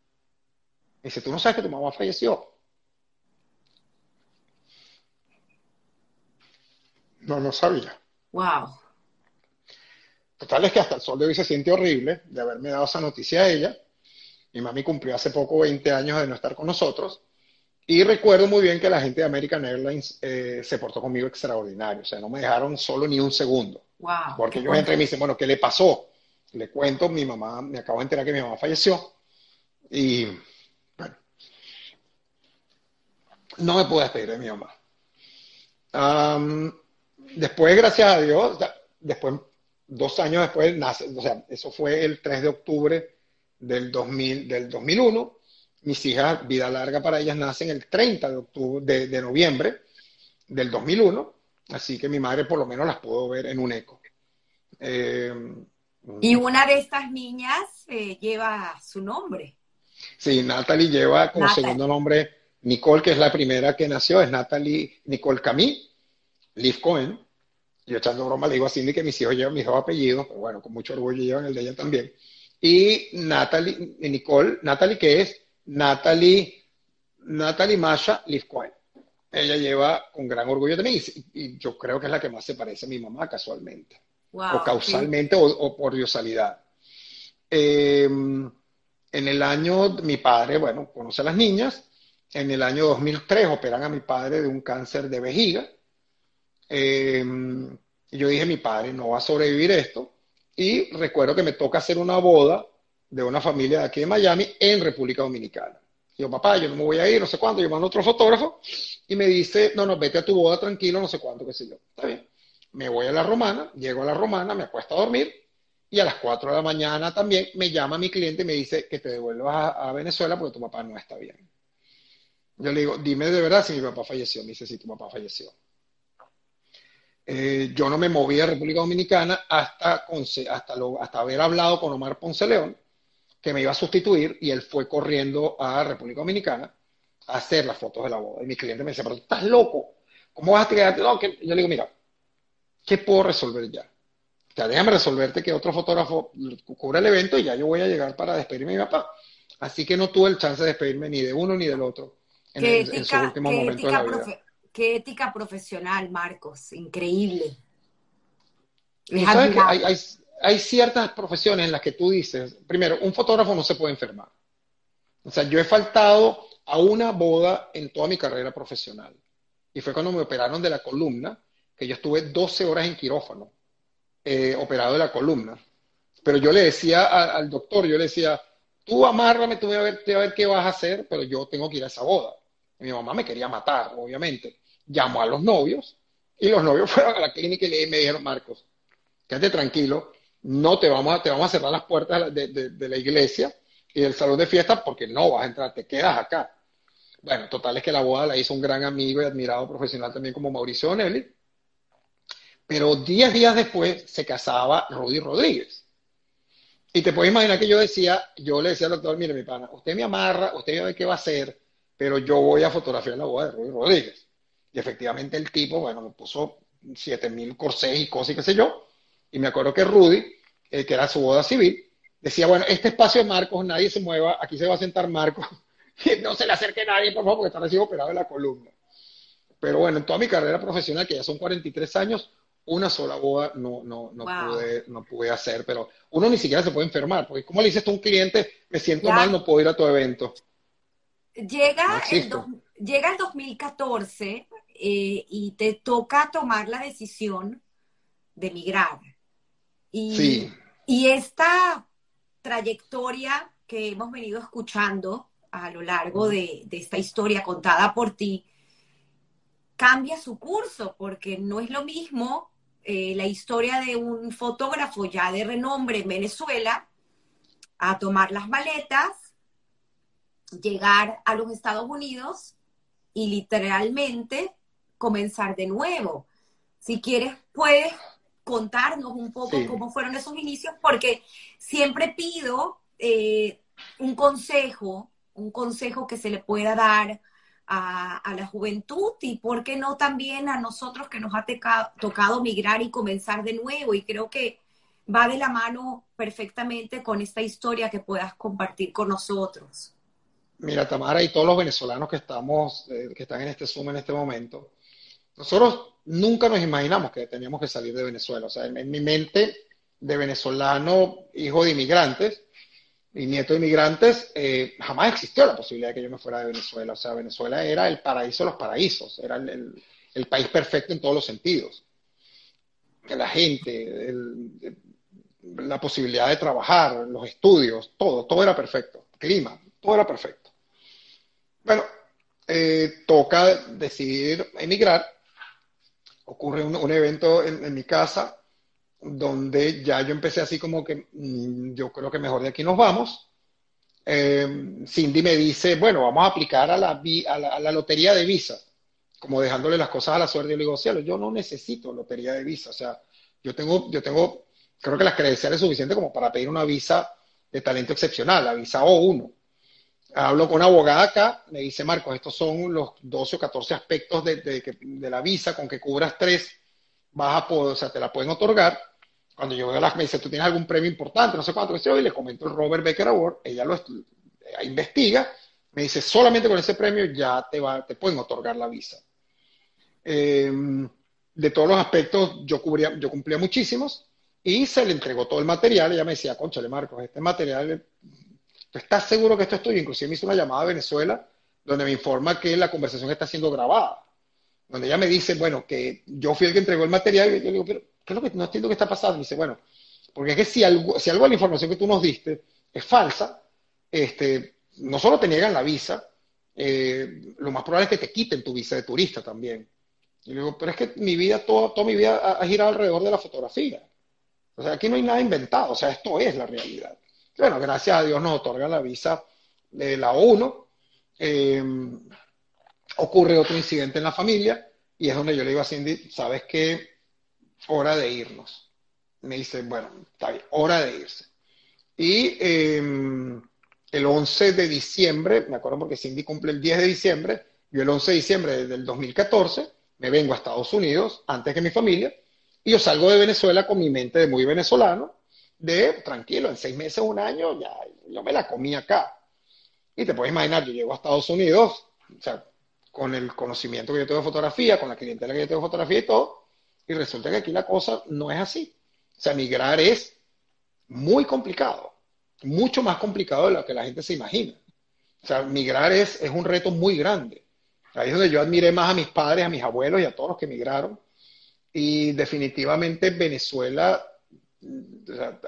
Me dice, ¿tú no sabes que tu mamá falleció? No, no sabía. Wow. Total es que hasta el sol de hoy se siente horrible de haberme dado esa noticia a ella. Mi mami cumplió hace poco 20 años de no estar con nosotros. Y recuerdo muy bien que la gente de American Airlines eh, se portó conmigo extraordinario. O sea, no me dejaron solo ni un segundo. Wow, porque ellos entran y me dicen, bueno, ¿qué le pasó? Le cuento, mi mamá, me acabo de enterar que mi mamá falleció. Y, bueno, no me pude despedir de mi mamá. después, gracias a Dios, después dos años después nace, o sea, eso fue el 3 de octubre del, 2000, del 2001. Mis hijas, vida larga para ellas, nacen el 30 de, octubre, de, noviembre del 2001, así que mi madre por lo menos las pudo ver en un eco. Eh, y una de estas niñas eh, lleva su nombre. Sí, Natalie lleva como segundo nombre Nicole, que es la primera que nació, es Natalie Nicole Camille, Liv Cohen, yo echando broma le digo a Cindy que mis hijos llevan mis dos apellidos, pero bueno, con mucho orgullo llevan el de ella también. Y Natalie, Nicole, Natalie que es Natalie, Natalie Masha Lifcoin. Ella lleva con gran orgullo también y, yo creo que es la que más se parece a mi mamá casualmente. o causalmente o, por diosalidad. Em, en el año, mi padre, bueno, conoce a las niñas. En el año 2003 operan a mi padre de un cáncer de vejiga eh, yo dije, mi padre no va a sobrevivir esto. Y recuerdo que me toca hacer una boda de una familia de aquí de Miami en República Dominicana. Yo, papá, yo no me voy a ir, no sé cuánto. Yo mando otro fotógrafo y me dice, no, no, vete a tu boda tranquilo, no sé cuánto, qué sé yo. Está bien. Me voy a la romana, llego a la romana, me acuesto a dormir y a las 4 de la mañana también me llama mi cliente y me dice que te devuelvas a, Venezuela porque tu papá no está bien. Yo le digo, dime de verdad si mi papá falleció. Me dice, sí, tu papá falleció. Eh, yo no me moví a República Dominicana hasta, hasta, hasta haber hablado con Omar Ponce León, que me iba a sustituir, y él fue corriendo a República Dominicana a hacer las fotos de la boda. Y mi cliente me decía, pero tú estás loco, ¿cómo vas a quedarte? No, que... Yo le digo, mira, ¿qué puedo resolver ya? Ya déjame resolverte que otro fotógrafo cubra el evento y ya yo voy a llegar para despedirme de mi papá. Así que no tuve el chance de despedirme ni de uno ni del otro en, el, en sus últimos momentos de la vida. Qué ética profesional, Marcos, increíble. hay, ciertas profesiones en las que tú dices, primero, un fotógrafo no se puede enfermar. O sea, yo he faltado a una boda en toda mi carrera profesional. Y fue cuando me operaron de la columna, que yo estuve 12 horas en quirófano, eh, operado de la columna. Pero yo le decía al doctor, yo le decía, tú amárrame, tú voy a, ver, a ver qué vas a hacer, pero yo tengo que ir a esa boda. Y mi mamá me quería matar, obviamente llamó a los novios y los novios fueron a la clínica y me dijeron, Marcos, quédate tranquilo, no te vamos a, te vamos a cerrar las puertas de, la iglesia y del salón de fiestas porque no vas a entrar, te quedas acá. Bueno, total es que la boda la hizo un gran amigo y admirado profesional también como Mauricio Donelli. Pero diez días después se casaba Rudy Rodríguez. Y te puedes imaginar que yo decía, yo le decía al doctor, mire mi pana, usted me amarra, usted a ver qué va a hacer, pero yo voy a fotografiar la boda de Rudy Rodríguez. Y efectivamente el tipo, bueno, me puso 7000 corsés y cosas y qué sé yo. Y me acuerdo que Rudy, eh, que era su boda civil, decía, bueno, este espacio de Marcos, nadie se mueva, aquí se va a sentar Marcos. no se le acerque nadie, por favor, porque está recién operado de la columna. Pero bueno, en toda mi carrera profesional, que ya son 43 años, una sola boda no, no, no, pude, no pude hacer, pero uno ni siquiera se puede enfermar, porque como le dices a un cliente, me siento mal, no puedo ir a tu evento. Llega, el, llega el 2014 eh, y te toca tomar la decisión de migrar. Y, y esta trayectoria que hemos venido escuchando a lo largo de, de esta historia contada por ti, cambia su curso, porque no es lo mismo eh, la historia de un fotógrafo ya de renombre en Venezuela a tomar las maletas, llegar a los Estados Unidos y literalmente comenzar de nuevo. Si quieres, puedes contarnos un poco cómo fueron esos inicios, porque siempre pido eh, un consejo, un consejo que se le pueda dar a, la juventud y, ¿por qué no también a nosotros que nos ha tocado migrar y comenzar de nuevo? Y creo que va de la mano perfectamente con esta historia que puedas compartir con nosotros. Mira, Tamara, y todos los venezolanos que estamos, eh, que están en este Zoom en este momento, nosotros nunca nos imaginamos que teníamos que salir de Venezuela. O sea, en mi mente de venezolano, hijo de inmigrantes, y nieto de inmigrantes, eh, jamás existió la posibilidad de que yo me fuera de Venezuela. O sea, Venezuela era el paraíso de los paraísos, era el, país perfecto en todos los sentidos. La gente, la posibilidad de trabajar, los estudios, todo, todo era perfecto. clima, todo era perfecto. Bueno, eh, toca decidir emigrar. Ocurre un, evento en, mi casa donde ya yo empecé así como que mm, yo creo que mejor de aquí nos vamos. Eh, Cindy me dice, bueno, vamos a aplicar a la, a la, lotería de visa, como dejándole las cosas a la suerte. Yo le digo, cielo, yo no necesito lotería de visa, o sea, yo tengo, yo tengo, creo que las credenciales suficientes como para pedir una visa de talento excepcional, la visa O1. Hablo con una abogada acá, me dice, Marcos, estos son los 12 o 14 aspectos de, de la visa, con que cubras tres, vas a poder, o sea, te la pueden otorgar cuando yo veo las, me dice, ¿tú tienes algún premio importante? No sé cuánto, y le comento el Robert Becker Award, ella lo investiga, me dice, solamente con ese premio ya te, va, te pueden otorgar la visa. Em, de todos los aspectos, yo, cubría, yo cumplía muchísimos y se le entregó todo el material. Ella me decía, conchale Marcos, este material, ¿tú estás seguro que esto es tuyo? Inclusive me hizo una llamada a Venezuela donde me informa que la conversación está siendo grabada. Donde ella me dice, bueno, que yo fui el que entregó el material y yo le digo, pero ¿qué es lo que no entiendo qué está pasando? Y dice, bueno, porque es que si algo, si algo de la información que tú nos diste es falsa, este, no solo te niegan la visa, eh, lo más probable es que te quiten tu visa de turista también. Y le digo, pero es que mi vida, toda, toda mi vida ha, girado alrededor de la fotografía. O sea, aquí no hay nada inventado, o sea, esto es la realidad. Bueno, gracias a Dios nos otorgan la visa de la ONU. Eh, ocurre otro incidente en la familia y es donde yo le digo a Cindy, ¿sabes qué? hora de irnos. Me dice, bueno, está bien, hora de irse. Y em, el 11 de diciembre, me acuerdo porque Cindy cumple el 10 de diciembre, yo el 11 de diciembre del 2014 me vengo a Estados Unidos antes que mi familia y yo salgo de Venezuela con mi mente de muy venezolano, de tranquilo, en seis meses, un año, ya yo me la comí acá. Y te puedes imaginar, yo llego a Estados Unidos, o sea, con el conocimiento que yo tengo de fotografía, con la clientela que yo tengo de fotografía y todo, y resulta que aquí la cosa no es así. O sea, migrar es muy complicado, mucho más complicado de lo que la gente se imagina. O sea, migrar es, es un reto muy grande. Ahí es donde yo admiré más a mis padres, a mis abuelos y a todos los que migraron. Y definitivamente Venezuela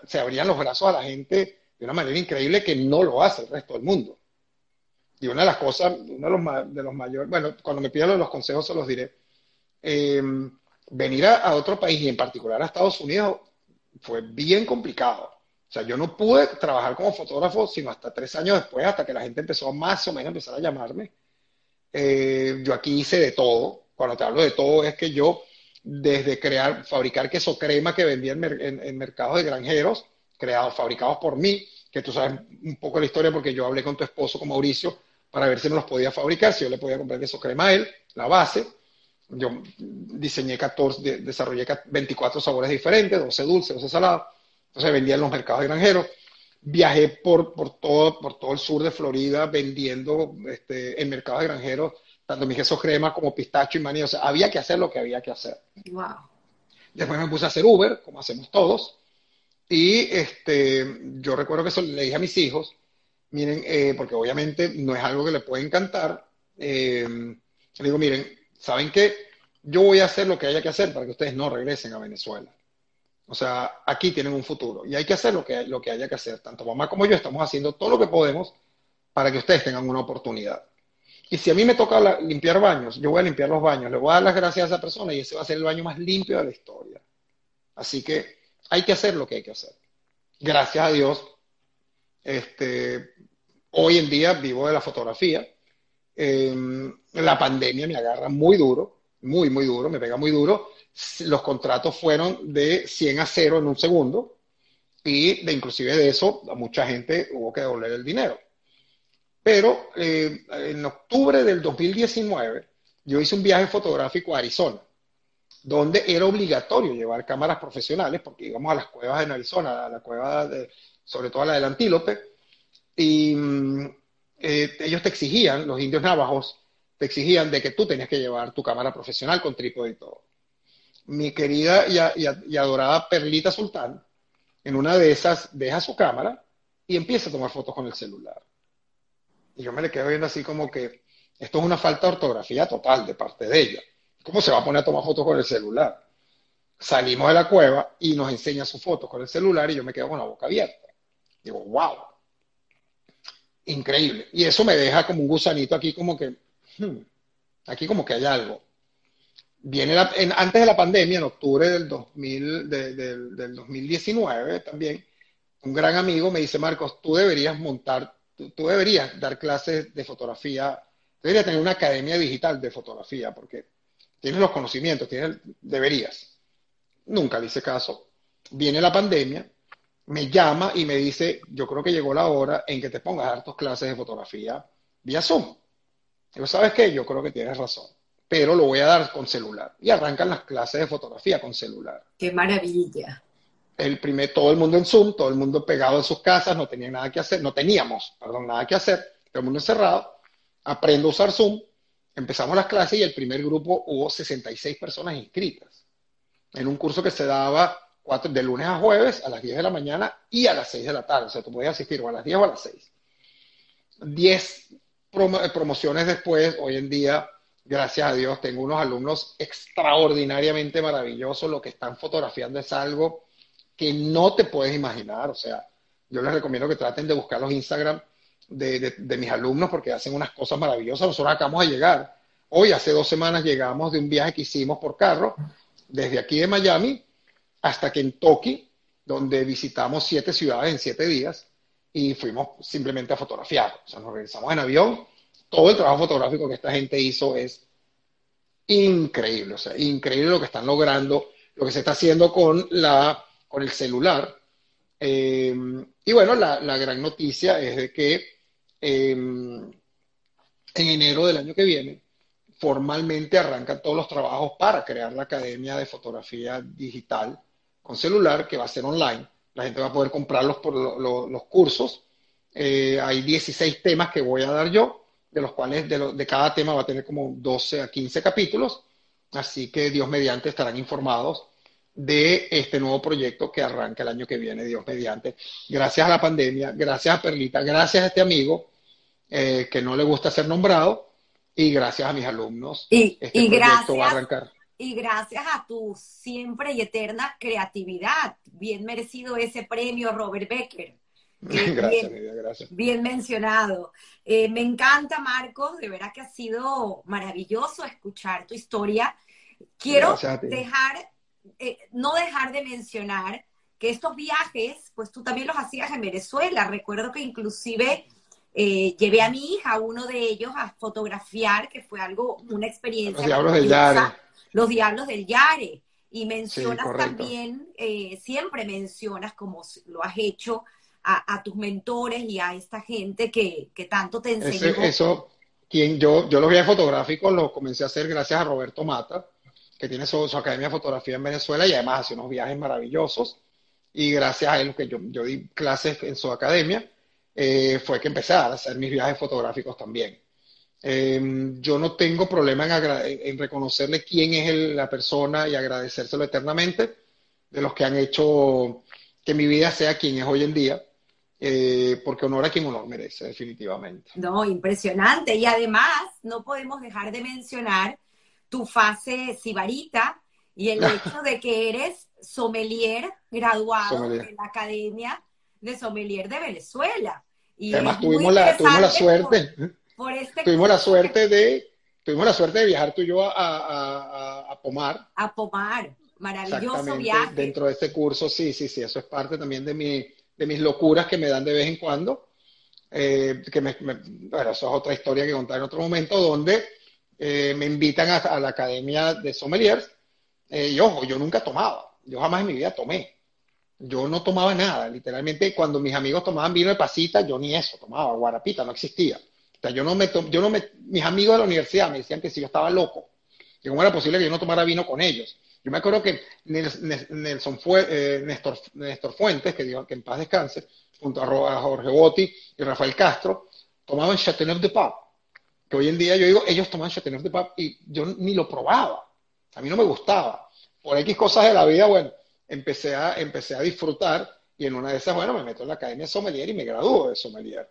se abrían los brazos a la gente de una manera increíble que no lo hace el resto del mundo. Y una de las cosas, uno de los, de los mayores, bueno, cuando me pidan los consejos se los diré. Eh, venir a, otro país y en particular a Estados Unidos fue bien complicado. O sea, yo no pude trabajar como fotógrafo sino hasta tres años después, hasta que la gente empezó más o menos a empezar a llamarme. Eh, yo aquí hice de todo. Cuando te hablo de todo es que yo, desde crear, fabricar queso crema que vendía en, mercados de granjeros, creados, fabricados por mí, que tú sabes un poco la historia porque yo hablé con tu esposo, con Mauricio, para ver si me los podía fabricar, si yo le podía comprar queso crema a él, la base yo diseñé 14, desarrollé 24 sabores diferentes, 12 dulces, 12 salados. Entonces vendía en los mercados de granjeros. Viajé por, por, todo, por todo el sur de Florida vendiendo este, en mercados de granjeros tanto mi queso crema como pistacho y maní. O sea, había que hacer lo que había que hacer. Wow. Después me puse a hacer Uber, como hacemos todos. Y este, yo recuerdo que eso le dije a mis hijos, miren, eh, porque obviamente no es algo que les puede encantar. Eh, le digo, miren, ¿saben qué? Yo voy a hacer lo que haya que hacer para que ustedes no regresen a Venezuela. O sea, aquí tienen un futuro y hay que hacer lo que, lo que haya que hacer. Tanto mamá como yo estamos haciendo todo lo que podemos para que ustedes tengan una oportunidad. Y si a mí me toca limpiar baños, yo voy a limpiar los baños, le voy a dar las gracias a esa persona y ese va a ser el baño más limpio de la historia. Así que hay que hacer lo que hay que hacer. Gracias a Dios, este, hoy en día vivo de la fotografía. Em, la pandemia me agarra muy duro, muy, muy duro, me pega muy duro. Los contratos fueron de 100 a 0 en un segundo y de inclusive de eso a mucha gente hubo que devolver el dinero. Pero eh, en octubre del 2019 yo hice un viaje fotográfico a Arizona, donde era obligatorio llevar cámaras profesionales, porque íbamos a las cuevas en Arizona, a la cueva, de, sobre todo a la del antílope, y mm, eh, ellos te exigían, los indios navajos, te exigían de que tú tenías que llevar tu cámara profesional con trípode y todo. Mi querida y, adorada Perlita Sultán, en una de esas, deja su cámara y empieza a tomar fotos con el celular. Y yo me le quedo viendo así como que esto es una falta de ortografía total de parte de ella. ¿Cómo se va a poner a tomar fotos con el celular? Salimos de la cueva y nos enseña sus fotos con el celular y yo me quedo con la boca abierta. Digo, wow. Increíble. Y eso me deja como un gusanito aquí como que, hmm, aquí como que hay algo. Viene antes de la pandemia, en octubre del, 2000, del 2019 también, un gran amigo me dice, Marcos, tú deberías montar tú, deberías dar clases de fotografía, deberías tener una academia digital de fotografía, porque tienes los conocimientos, tienes, deberías. Nunca le hice caso. Viene la pandemia, me llama y me dice, yo creo que llegó la hora en que te pongas a dar tus clases de fotografía vía Zoom. Digo, ¿sabes qué? Yo creo que tienes razón, pero lo voy a dar con celular. Y arrancan las clases de fotografía con celular. ¡Qué maravilla! El primer, todo el mundo en Zoom, todo el mundo pegado en sus casas, no tenía nada que hacer, no teníamos, perdón, nada que hacer, todo el mundo encerrado, aprendo a usar Zoom, empezamos las clases y el primer grupo hubo 66 personas inscritas en un curso que se daba cuatro, de lunes a jueves a las 10 de la mañana y a las 6 de la tarde, o sea, tú podías asistir o a las 10 o a las 6. 10 promociones después, hoy en día, gracias a Dios, tengo unos alumnos extraordinariamente maravillosos, lo que están fotografiando es algo que no te puedes imaginar. O sea, yo les recomiendo que traten de buscar los Instagram de, mis alumnos porque hacen unas cosas maravillosas. Nosotros acabamos de llegar. Hoy, hace dos semanas, llegamos de un viaje que hicimos por carro desde aquí de Miami hasta Kentucky, donde visitamos siete ciudades en siete días y fuimos simplemente a fotografiar. O sea, nos regresamos en avión. Todo el trabajo fotográfico que esta gente hizo es increíble. O sea, increíble lo que están logrando, lo que se está haciendo con la con el celular. Eh, y bueno, la, gran noticia es de que em, en enero del año que viene formalmente arrancan todos los trabajos para crear la Academia de Fotografía Digital con celular, que va a ser online. La gente va a poder comprarlos por los cursos. Eh, hay 16 temas que voy a dar yo, de los cuales de, de cada tema va a tener como 12 a 15 capítulos. Así que Dios mediante estarán informados de este nuevo proyecto que arranca el año que viene, Dios mediante. Gracias a la pandemia, gracias a Perlita, gracias a este amigo eh, que no le gusta ser nombrado y gracias a mis alumnos. Y, este gracias, va a arrancar. Y gracias a tu siempre y eterna creatividad. Bien merecido ese premio, Robert Becker. gracias, bien, gracias. Bien mencionado. Eh, me encanta, Marcos, de verdad que ha sido maravilloso escuchar tu historia. Quiero dejar eh, no dejar de mencionar que estos viajes, pues tú también los hacías en Venezuela. Recuerdo que inclusive eh, llevé a mi hija, uno de ellos, a fotografiar, que fue algo, una experiencia. Los diablos del Yare. Los diablos del Yare. Y mencionas también, eh, siempre mencionas, como lo has hecho, a, tus mentores y a esta gente que, tanto te enseñó. eso, quien yo, yo los viajes fotográficos los comencé a hacer gracias a Roberto Mata que tiene su, academia de fotografía en Venezuela y además hace unos viajes maravillosos. Y gracias a él, que yo, yo di clases en su academia, eh, fue que empecé a hacer mis viajes fotográficos también. Em, yo no tengo problema en, reconocerle quién es la persona y agradecérselo eternamente de los que han hecho que mi vida sea quien es hoy en día. Eh, porque honor a quien honor merece, definitivamente. No, impresionante. Y además, no podemos dejar de mencionar tu fase sibarita y el hecho de que eres sommelier graduado en la Academia de Sommelier de Venezuela. Y además tuvimos la, tuvimos la suerte, este tuvimos la suerte de, tuvimos la suerte de viajar tú y yo a, a, a Pomar. A Pomar, maravilloso viaje. Dentro de este curso, sí, sí, sí, eso es parte también de mi, de mis locuras que me dan de vez en cuando. Eh, que me, bueno, eso es otra historia que contar en otro momento, donde eh, me invitan a, la academia de sommeliers. Eh, y ojo, yo nunca tomaba, yo jamás en mi vida tomé. Yo no tomaba nada, literalmente cuando mis amigos tomaban vino de pasita, yo ni eso tomaba, guarapita, no existía. O sea, yo no me, yo no me, mis amigos de la universidad me decían que si yo estaba loco, que cómo era posible que yo no tomara vino con ellos. Yo me acuerdo que Nelson fue, eh, Néstor, Néstor, Fuentes, que, digo, que en paz descanse, junto a Jorge Botti y Rafael Castro, tomaban Chateauneuf de Pape. Que hoy en día yo digo, ellos toman Chateauneuf de Pape y yo ni lo probaba. A mí no me gustaba. Por X cosas de la vida, bueno, empecé a, empecé a disfrutar y en una de esas, bueno, me meto en la Academia Sommelier y me gradúo de Sommelier.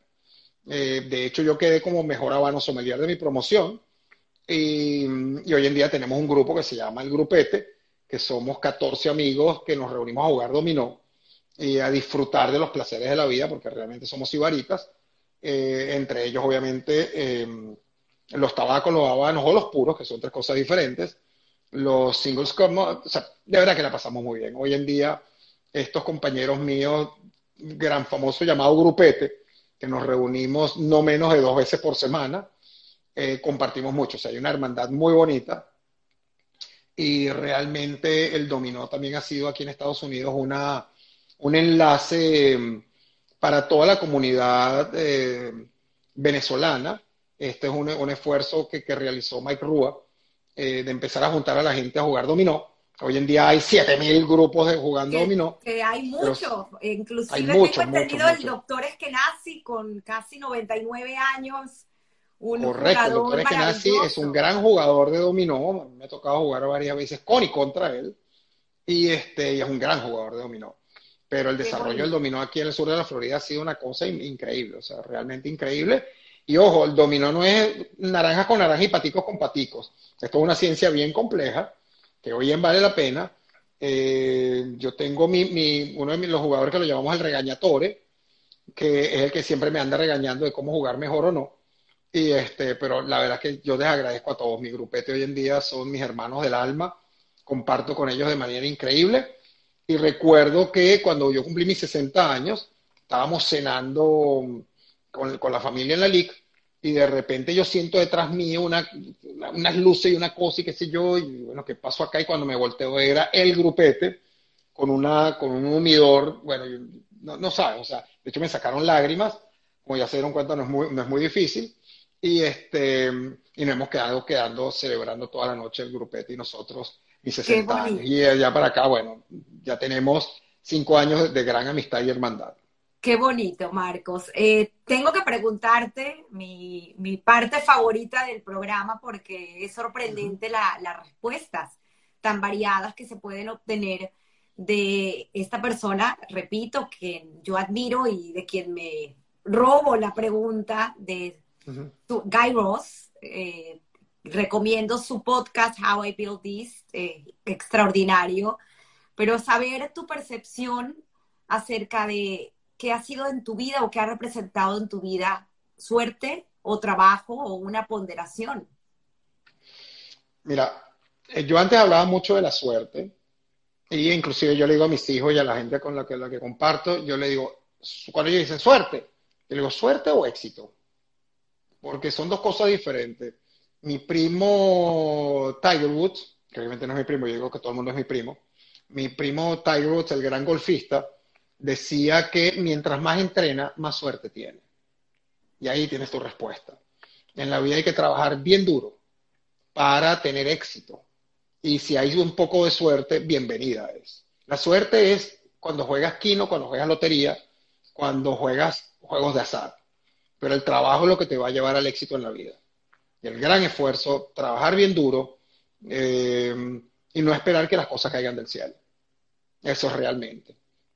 Eh, de hecho, yo quedé como mejor habano sommelier de mi promoción y, y, hoy en día tenemos un grupo que se llama El Grupete, que somos 14 amigos que nos reunimos a jugar dominó y a disfrutar de los placeres de la vida, porque realmente somos ibaritas, eh, entre ellos obviamente eh, los tabacos, los habanos o los puros, que son tres cosas diferentes, los singles, de verdad que la pasamos muy bien. Hoy en día, estos compañeros míos, gran famoso llamado grupete, que nos reunimos no menos de dos veces por semana, eh, compartimos mucho, o sea, hay una hermandad muy bonita y realmente el dominó también ha sido aquí en Estados Unidos una, un enlace mm, para toda la comunidad eh, venezolana. Este es un, un esfuerzo que, que, realizó Mike Rua eh, de empezar a juntar a la gente a jugar dominó. Hoy en día hay 7000 grupos de jugando dominó. Que hay muchos, inclusive hay muchos, tengo entendido el doctor Eskenazi con casi 99 años Correcto, el doctor Eskenazi es un gran jugador de dominó. Me ha tocado jugar varias veces con y contra él. Y, este, y es un gran jugador de dominó. Pero el desarrollo del dominó aquí en el sur de la Florida ha sido una cosa increíble, o sea, realmente increíble. Y ojo, el dominó no es naranja con naranja y paticos con paticos. Esto es una ciencia bien compleja, que hoy en vale la pena. Eh, yo tengo mi, mi, uno de los jugadores que lo llamamos el regañatore, que es el que siempre me anda regañando de cómo jugar mejor o no. Y este, pero la verdad es que yo les agradezco a todos. Mi grupete hoy en día son mis hermanos del alma. Comparto con ellos de manera increíble. Y recuerdo que cuando yo cumplí mis 60 años, estábamos cenando con, con la familia en la LIC y de repente yo siento detrás mío una, unas luces y una cosa y qué sé yo, y bueno, ¿qué pasó acá? Y cuando me volteo era el grupete con, una, con un humidor, bueno, no, no sabes, o sea, de hecho me sacaron lágrimas, como ya se dieron cuenta no es muy, no es muy difícil, y, este, y nos hemos quedado quedando celebrando toda la noche el grupete y nosotros, y 60 años. Y ya para acá, bueno, ya tenemos cinco años de gran amistad y hermandad. Qué bonito, Marcos. Eh, tengo que preguntarte mi, mi, parte favorita del programa porque es sorprendente la, las respuestas tan variadas que se pueden obtener de esta persona, repito, que yo admiro y de quien me robo la pregunta de Guy Ross, eh, recomiendo su podcast How I Build This, eh, extraordinario, pero saber tu percepción acerca de qué ha sido en tu vida o qué ha representado en tu vida suerte o trabajo o una ponderación. Mira, eh, yo antes hablaba mucho de la suerte y inclusive yo le digo a mis hijos y a la gente con la que, la que comparto, yo le digo, cuando ellos dicen suerte, yo le digo suerte o éxito porque son dos cosas diferentes. Mi primo Tiger Woods, que obviamente no es mi primo, yo digo que todo el mundo es mi primo, mi primo Tiger Woods, el gran golfista, decía que mientras más entrena, más suerte tiene. Y ahí tienes tu respuesta. En la vida hay que trabajar bien duro para tener éxito. Y si hay un poco de suerte, bienvenida es. La suerte es cuando juegas quino, cuando juegas lotería, cuando juegas juegos de azar pero el trabajo es lo que te va a llevar al éxito en la vida. y el gran esfuerzo, trabajar bien duro eh, y no esperar que las cosas caigan del cielo. Eso es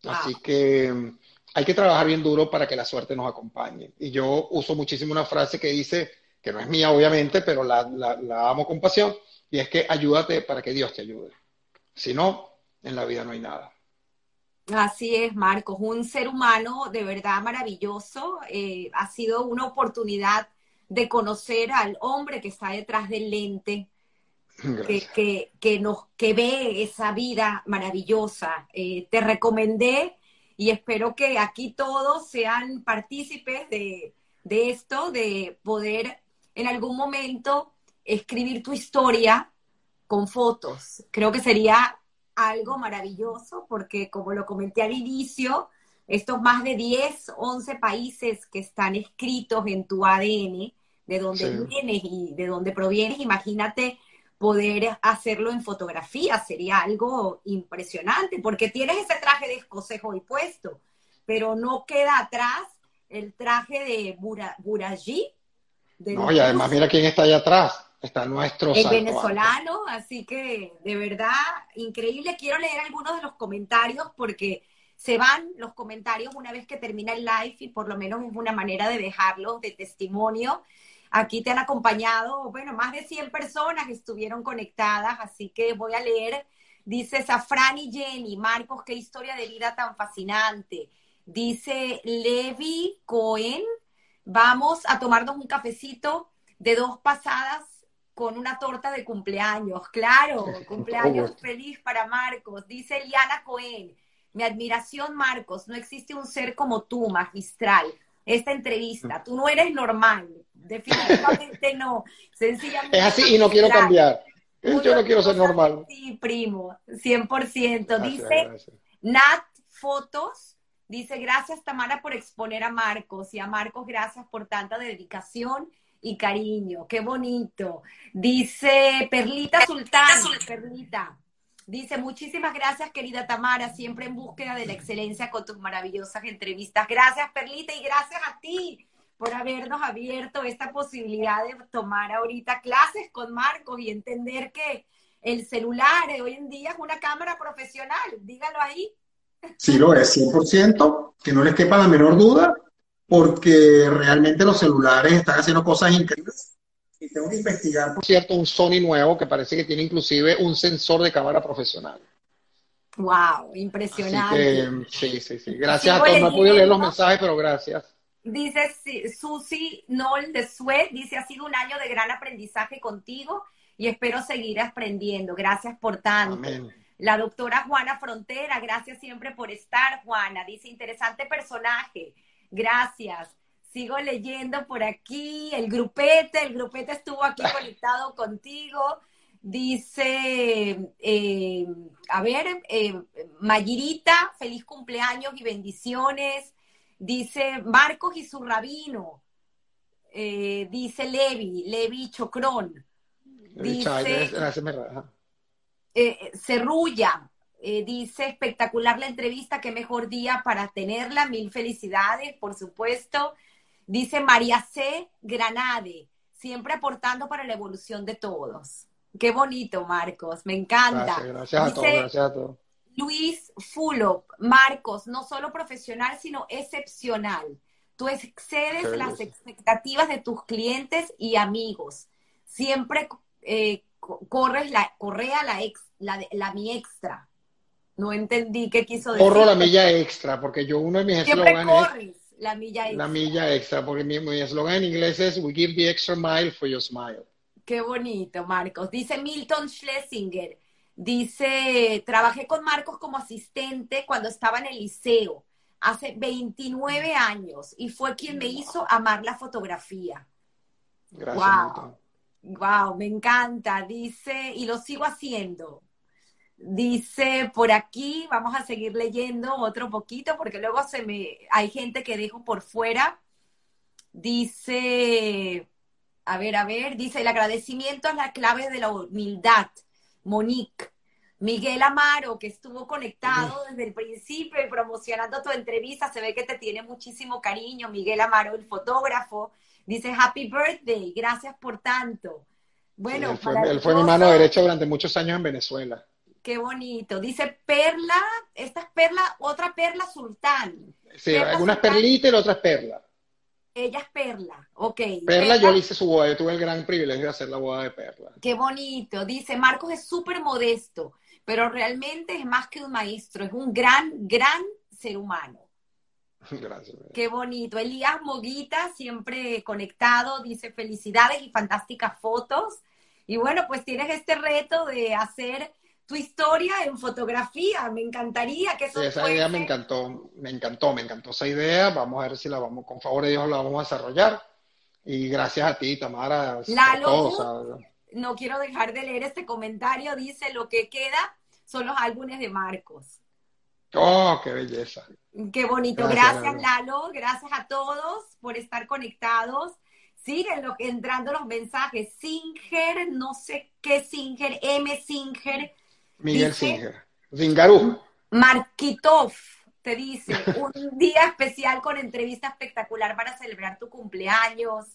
Así que mm, hay que trabajar bien duro para que la suerte nos acompañe. Y yo uso muchísimo una frase que dice, que no es mía obviamente, pero la, la amo con pasión, y es que ayúdate para que Dios te ayude. Si no, en la vida no hay nada. Así es, Marcos, un ser humano de verdad maravilloso. Eh, ha sido una oportunidad de conocer al hombre que está detrás del lente, que, que, nos, que ve esa vida maravillosa. Eh, te recomendé y espero que aquí todos sean partícipes de, de esto, de poder en algún momento escribir tu historia con fotos. Creo que sería algo maravilloso porque, como lo comenté al inicio, estos más de 10, 11 países que están escritos en tu ADN, de dónde vienes y de dónde provienes, imagínate poder hacerlo en fotografía, sería algo impresionante, porque tienes ese traje de escocés hoy puesto, pero no queda atrás el traje de Buraji. no, y además mira quién está allá atrás está nuestro el venezolano, así que de verdad increíble. Quiero leer algunos de los comentarios porque se van los comentarios una vez que termina el live y por lo menos es una manera de dejarlos de testimonio. Aquí te han acompañado, bueno, más de 100 personas estuvieron conectadas, así que voy a leer. Dice Safran y Jenny, Marcos, qué historia de vida tan fascinante. Dice Levi Cohen, vamos a tomarnos un cafecito de dos pasadas con una torta de cumpleaños. Claro, cumpleaños feliz para Marcos. Dice Eliana Cohen, mi admiración Marcos, no existe un ser como tú, magistral. Esta entrevista, tú no eres normal, definitivamente no. Sencillamente. Es así y no quiero cambiar. Yo no quiero ser normal. Sí, primo, 100%. dice Nat Fotos, dice gracias Tamara por exponer a Marcos y a Marcos gracias por tanta dedicación y cariño. Qué bonito. Dice Perlita Sultán. Perlita. Dice, muchísimas gracias, querida Tamara, siempre en búsqueda de la excelencia con tus maravillosas entrevistas. Gracias, Perlita, y gracias a ti por habernos abierto esta posibilidad de tomar ahorita clases con Marcos y entender que el celular hoy en día es una cámara profesional. Dígalo ahí. Sí, lo es, 100%, que no les quepa la menor duda porque realmente los celulares están haciendo cosas increíbles. Y tengo que investigar. Por cierto, un Sony nuevo que parece que tiene inclusive un sensor de cámara profesional. Wow, impresionante. sí, sí, sí. Gracias a todos. No he podido leer los mensajes, pero gracias. Dice Susi Nol de Suez, dice, ha sido un año de gran aprendizaje contigo y espero seguir aprendiendo. Gracias por tanto. La doctora Juana Frontera, gracias siempre por estar, Juana. Dice, interesante personaje. Gracias. Sigo leyendo por aquí. El grupete, el grupete estuvo aquí conectado contigo. Dice, eh, a ver, eh, Mayirita, feliz cumpleaños y bendiciones. Dice Marcos y su rabino. Eh, dice Levi, Levi Chocrón. Dice Cerrulla, eh, dice, espectacular la entrevista, qué mejor día para tenerla, mil felicidades, por supuesto. Dice María C. Granade, siempre aportando para la evolución de todos. Qué bonito, Marcos, me encanta. Gracias, a todos, gracias a todos. Luis Fulop, Marcos, no solo profesional, sino excepcional. Tú excedes las expectativas de tus clientes y amigos. Siempre eh, corres la, correa la, ex, la, la mi extra. No entendí qué quiso decir. Corro la milla extra, porque yo uno de mis eslóganes es la milla extra. La milla extra, porque mi eslogan en inglés es We give the extra mile for your smile. Qué bonito, Marcos. Dice Milton Schlesinger. Dice, trabajé con Marcos como asistente cuando estaba en el liceo, hace 29 años, y fue quien me hizo amar la fotografía. Gracias, wow. Wow, me encanta. Dice, y lo sigo haciendo. Dice por aquí, vamos a seguir leyendo otro poquito porque luego se me hay gente que dejo por fuera. Dice, a ver, a ver, dice el agradecimiento es la clave de la humildad. Monique, Miguel Amaro, que estuvo conectado desde el principio y promocionando tu entrevista, se ve que te tiene muchísimo cariño. Miguel Amaro, el fotógrafo. Dice Happy Birthday, gracias por tanto. Bueno, él, fue, él fue mi mano derecha durante muchos años en Venezuela. Qué bonito. Dice Perla, esta es Perla, otra Perla Sultán. Sí, una es Perlita y la otra es Perla. Ella es Perla, ok. Perla, yo le hice su boda, yo tuve el gran privilegio de hacer la boda de Perla. Qué bonito. Dice, Marcos es súper modesto, pero realmente es más que un maestro, es un gran, gran ser humano. Gracias. Qué bonito. Elías Moguita, siempre conectado, dice felicidades y fantásticas fotos. Y bueno, pues tienes este reto de hacer tu historia en fotografía. Me encantaría que eso. Sí, esa idea me encantó, me encantó, me encantó esa idea. Vamos a ver si la vamos, con favor de Dios, la vamos a desarrollar. Y gracias a ti, Tamara. Lalo, no quiero dejar de leer este comentario. Dice: Lo que queda son los álbumes de Marcos. Oh, qué belleza. Qué bonito. Gracias, Lalo. Gracias a todos por estar conectados. Siguen entrando los mensajes. Singer, no sé qué Singer, M. Singer Miguel Singer. Zingarú. Markitov te dice, un día especial con entrevista espectacular para celebrar tu cumpleaños.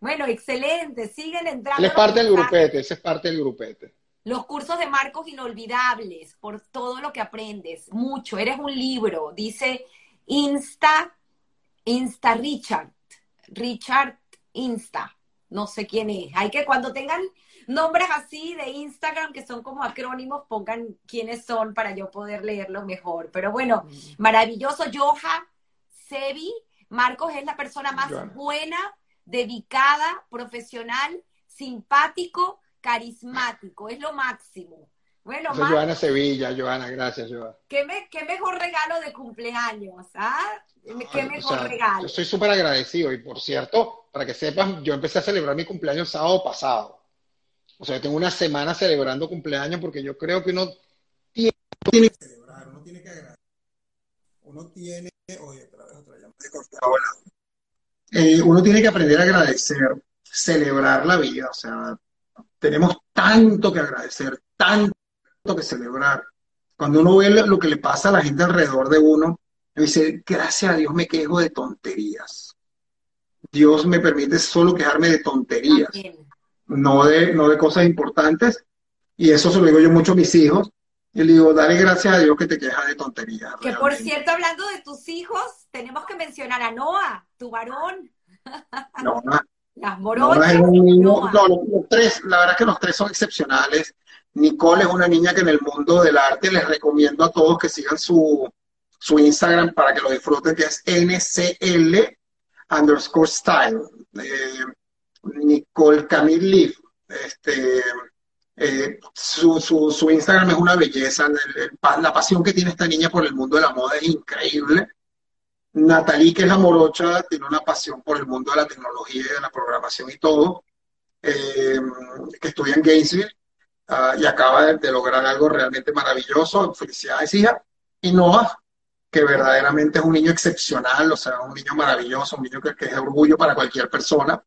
Bueno, excelente, siguen entrando. es parte del grupete, ese es parte del grupete. Los cursos de Marcos inolvidables por todo lo que aprendes, mucho, eres un libro, dice Insta, Insta Richard, Richard Insta, no sé quién es. Hay que cuando tengan nombres así de Instagram que son como acrónimos, pongan quiénes son para yo poder leerlo mejor. Pero bueno, maravilloso. Joja, Sebi, Marcos es la persona más buena, dedicada, profesional, simpático, carismático. Es lo máximo. Bueno, Joana Sevilla, Joana, gracias, Joana. ¿Qué, mejor regalo de cumpleaños, ¿ah? Qué mejor regalo. Yo estoy súper agradecido y por cierto, para que sepan, yo empecé a celebrar mi cumpleaños sábado pasado. O sea, tengo una semana celebrando cumpleaños porque yo creo que uno tiene, que celebrar, uno tiene que agradecer. Uno tiene, otra vez otra llamada eh, uno tiene que aprender a agradecer, celebrar la vida. O sea, tenemos tanto que agradecer, tanto que celebrar. Cuando uno ve lo que le pasa a la gente alrededor de uno, dice, gracias a Dios me quejo de tonterías. Dios me permite solo quejarme de tonterías no de, no de cosas importantes. Y eso se lo digo yo mucho a mis hijos. Y le digo, dale gracias a Dios que te quejas de tonterías. Que por cierto, hablando de tus hijos, tenemos que mencionar a Noah, tu varón. Noah. Las morochas. No, los, tres, la verdad es que los tres son excepcionales. Nicole es una niña que en el mundo del arte les recomiendo a todos que sigan su, su Instagram para que lo disfruten, que es NCL underscore style. Eh, Nicole Camille Leaf. Este, eh, su, su, Instagram es una belleza. la pasión que tiene esta niña por el mundo de la moda es increíble. Natalie, que es la morocha, tiene una pasión por el mundo de la tecnología y de la programación y todo, eh, que estudia en Gainesville ah, y acaba de, lograr algo realmente maravilloso. Felicidades, hija. Y Noah, que verdaderamente es un niño excepcional, o sea, un niño maravilloso, un niño que, que es orgullo para cualquier persona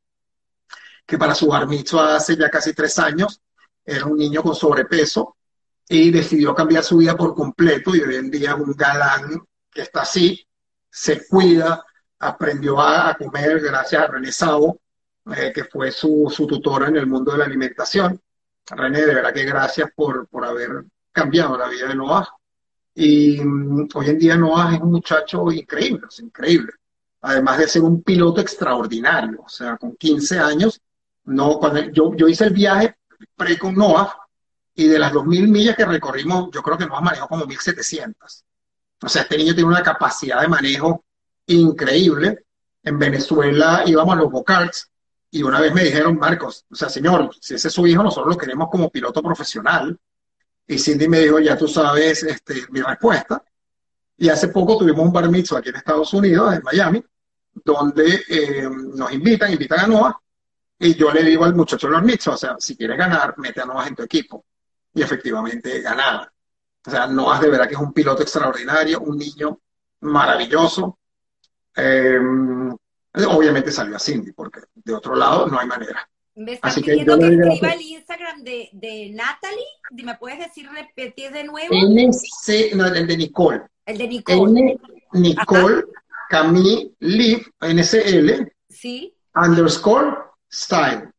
que para su bar hace ya casi tres años era un niño con sobrepeso y decidió cambiar su vida por completo y hoy en día es un galán que está así, se cuida, aprendió a, comer gracias a René Sabo, eh, que fue su, su, tutora en el mundo de la alimentación. René, de verdad que gracias por, por haber cambiado la vida de Noah. Y mm, hoy en día Noah es un muchacho increíble, es increíble. Además de ser un piloto extraordinario, o sea, con 15 años no, cuando yo, yo hice el viaje pre con Noah y de las 2.000 millas que recorrimos, yo creo que Noah manejó como 1.700. O sea, este niño tiene una capacidad de manejo increíble. En Venezuela íbamos a los Bocarts y una vez me dijeron, Marcos, o sea, señor, si ese es su hijo, nosotros lo queremos como piloto profesional. Y Cindy me dijo, ya tú sabes este, mi respuesta. Y hace poco tuvimos un bar mitzvah aquí en Estados Unidos, en Miami, donde eh, nos invitan, invitan a Noah, y yo le digo al muchacho los Knicks, o sea, si quieres ganar, mete a Noah en tu equipo. Y efectivamente ganaba. O sea, Noah de verdad que es un piloto extraordinario, un niño maravilloso. Eh, obviamente salió a Cindy, porque de otro lado no hay manera. Me están Así pidiendo que, escriba el Instagram de, de Natalie. ¿Me puedes decir, repetir de nuevo? NC, no, el de Nicole. El de Nicole. Nicole Camille Liv, NCL. Sí underscore style.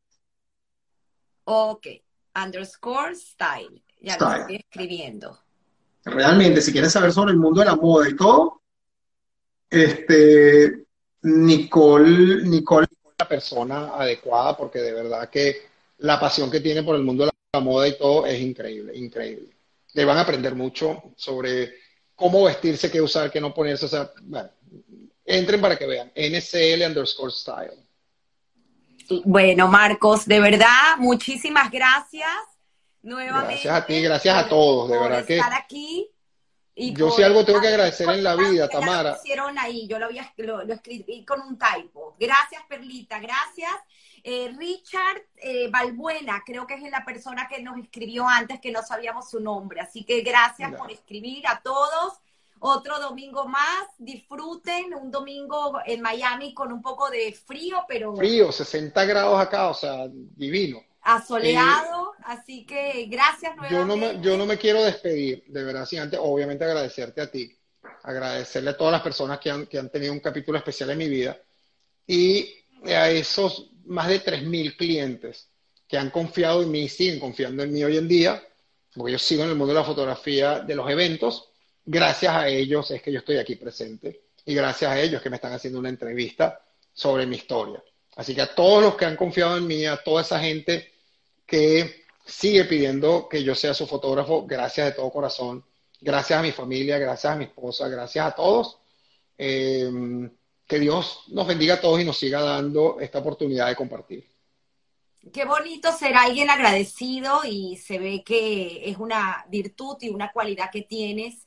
Ok, underscore style. Ya lo estoy escribiendo. Realmente, si quieres saber sobre el mundo de la moda y todo, este, Nicole, Nicole es la persona adecuada porque de verdad que la pasión que tiene por el mundo de la moda y todo es increíble, increíble. Le van a aprender mucho sobre cómo vestirse, qué usar, qué no ponerse. O sea, bueno, entren para que vean. NCL underscore style. Bueno, Marcos, de verdad, muchísimas gracias. Nuevamente. Gracias a ti, gracias a todos, de verdad que. estar aquí. Y yo si algo tengo que agradecer en la vida, Tamara. Lo hicieron ahí, yo lo, había, lo, escribí con un typo. Gracias, Perlita, gracias. Eh, Richard eh, Balbuena, creo que es la persona que nos escribió antes, que no sabíamos su nombre. Así que gracias por escribir a todos. Otro domingo más, disfruten un domingo en Miami con un poco de frío, pero... Frío, 60 grados acá, o sea, divino asoleado, eh, así que gracias nuevamente. Yo no, me, yo no me quiero despedir, de verdad, sin antes, obviamente agradecerte a ti, agradecerle a todas las personas que han, que han tenido un capítulo especial en mi vida y a esos más de 3.000 clientes que han confiado en mí y siguen confiando en mí hoy en día, porque yo sigo en el mundo de la fotografía, de los eventos, gracias a ellos es que yo estoy aquí presente y gracias a ellos que me están haciendo una entrevista sobre mi historia. Así que a todos los que han confiado en mí, a toda esa gente que sigue pidiendo que yo sea su fotógrafo, gracias de todo corazón, gracias a mi familia, gracias a mi esposa, gracias a todos. Eh, que Dios nos bendiga a todos y nos siga dando esta oportunidad de compartir. Qué bonito ser alguien agradecido y se ve que es una virtud y una cualidad que tienes.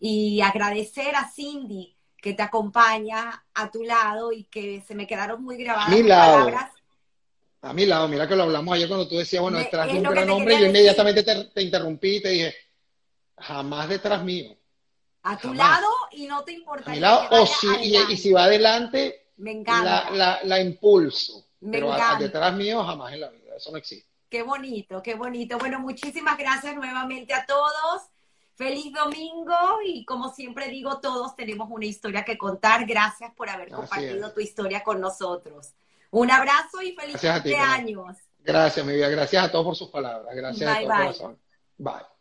Y agradecer a Cindy que te acompaña a tu lado y que se me quedaron muy grabadas Mi palabras a mi lado, mira que lo hablamos ayer cuando tú decías, bueno, detrás de un gran hombre, yo inmediatamente te, interrumpí y te dije, jamás detrás mío. A tu lado y no te importa. A mi lado, o si, y, si va adelante, me encanta. La, la, impulso. pero detrás mío jamás en la vida, eso no existe. Qué bonito, qué bonito. Bueno, muchísimas gracias nuevamente a todos. Feliz domingo y como siempre digo, todos tenemos una historia que contar. Gracias por haber compartido tu historia con nosotros. Un abrazo y feliz cumpleaños. Gracias, mi vida. Gracias a todos por sus palabras. Gracias de todo corazón. Bye.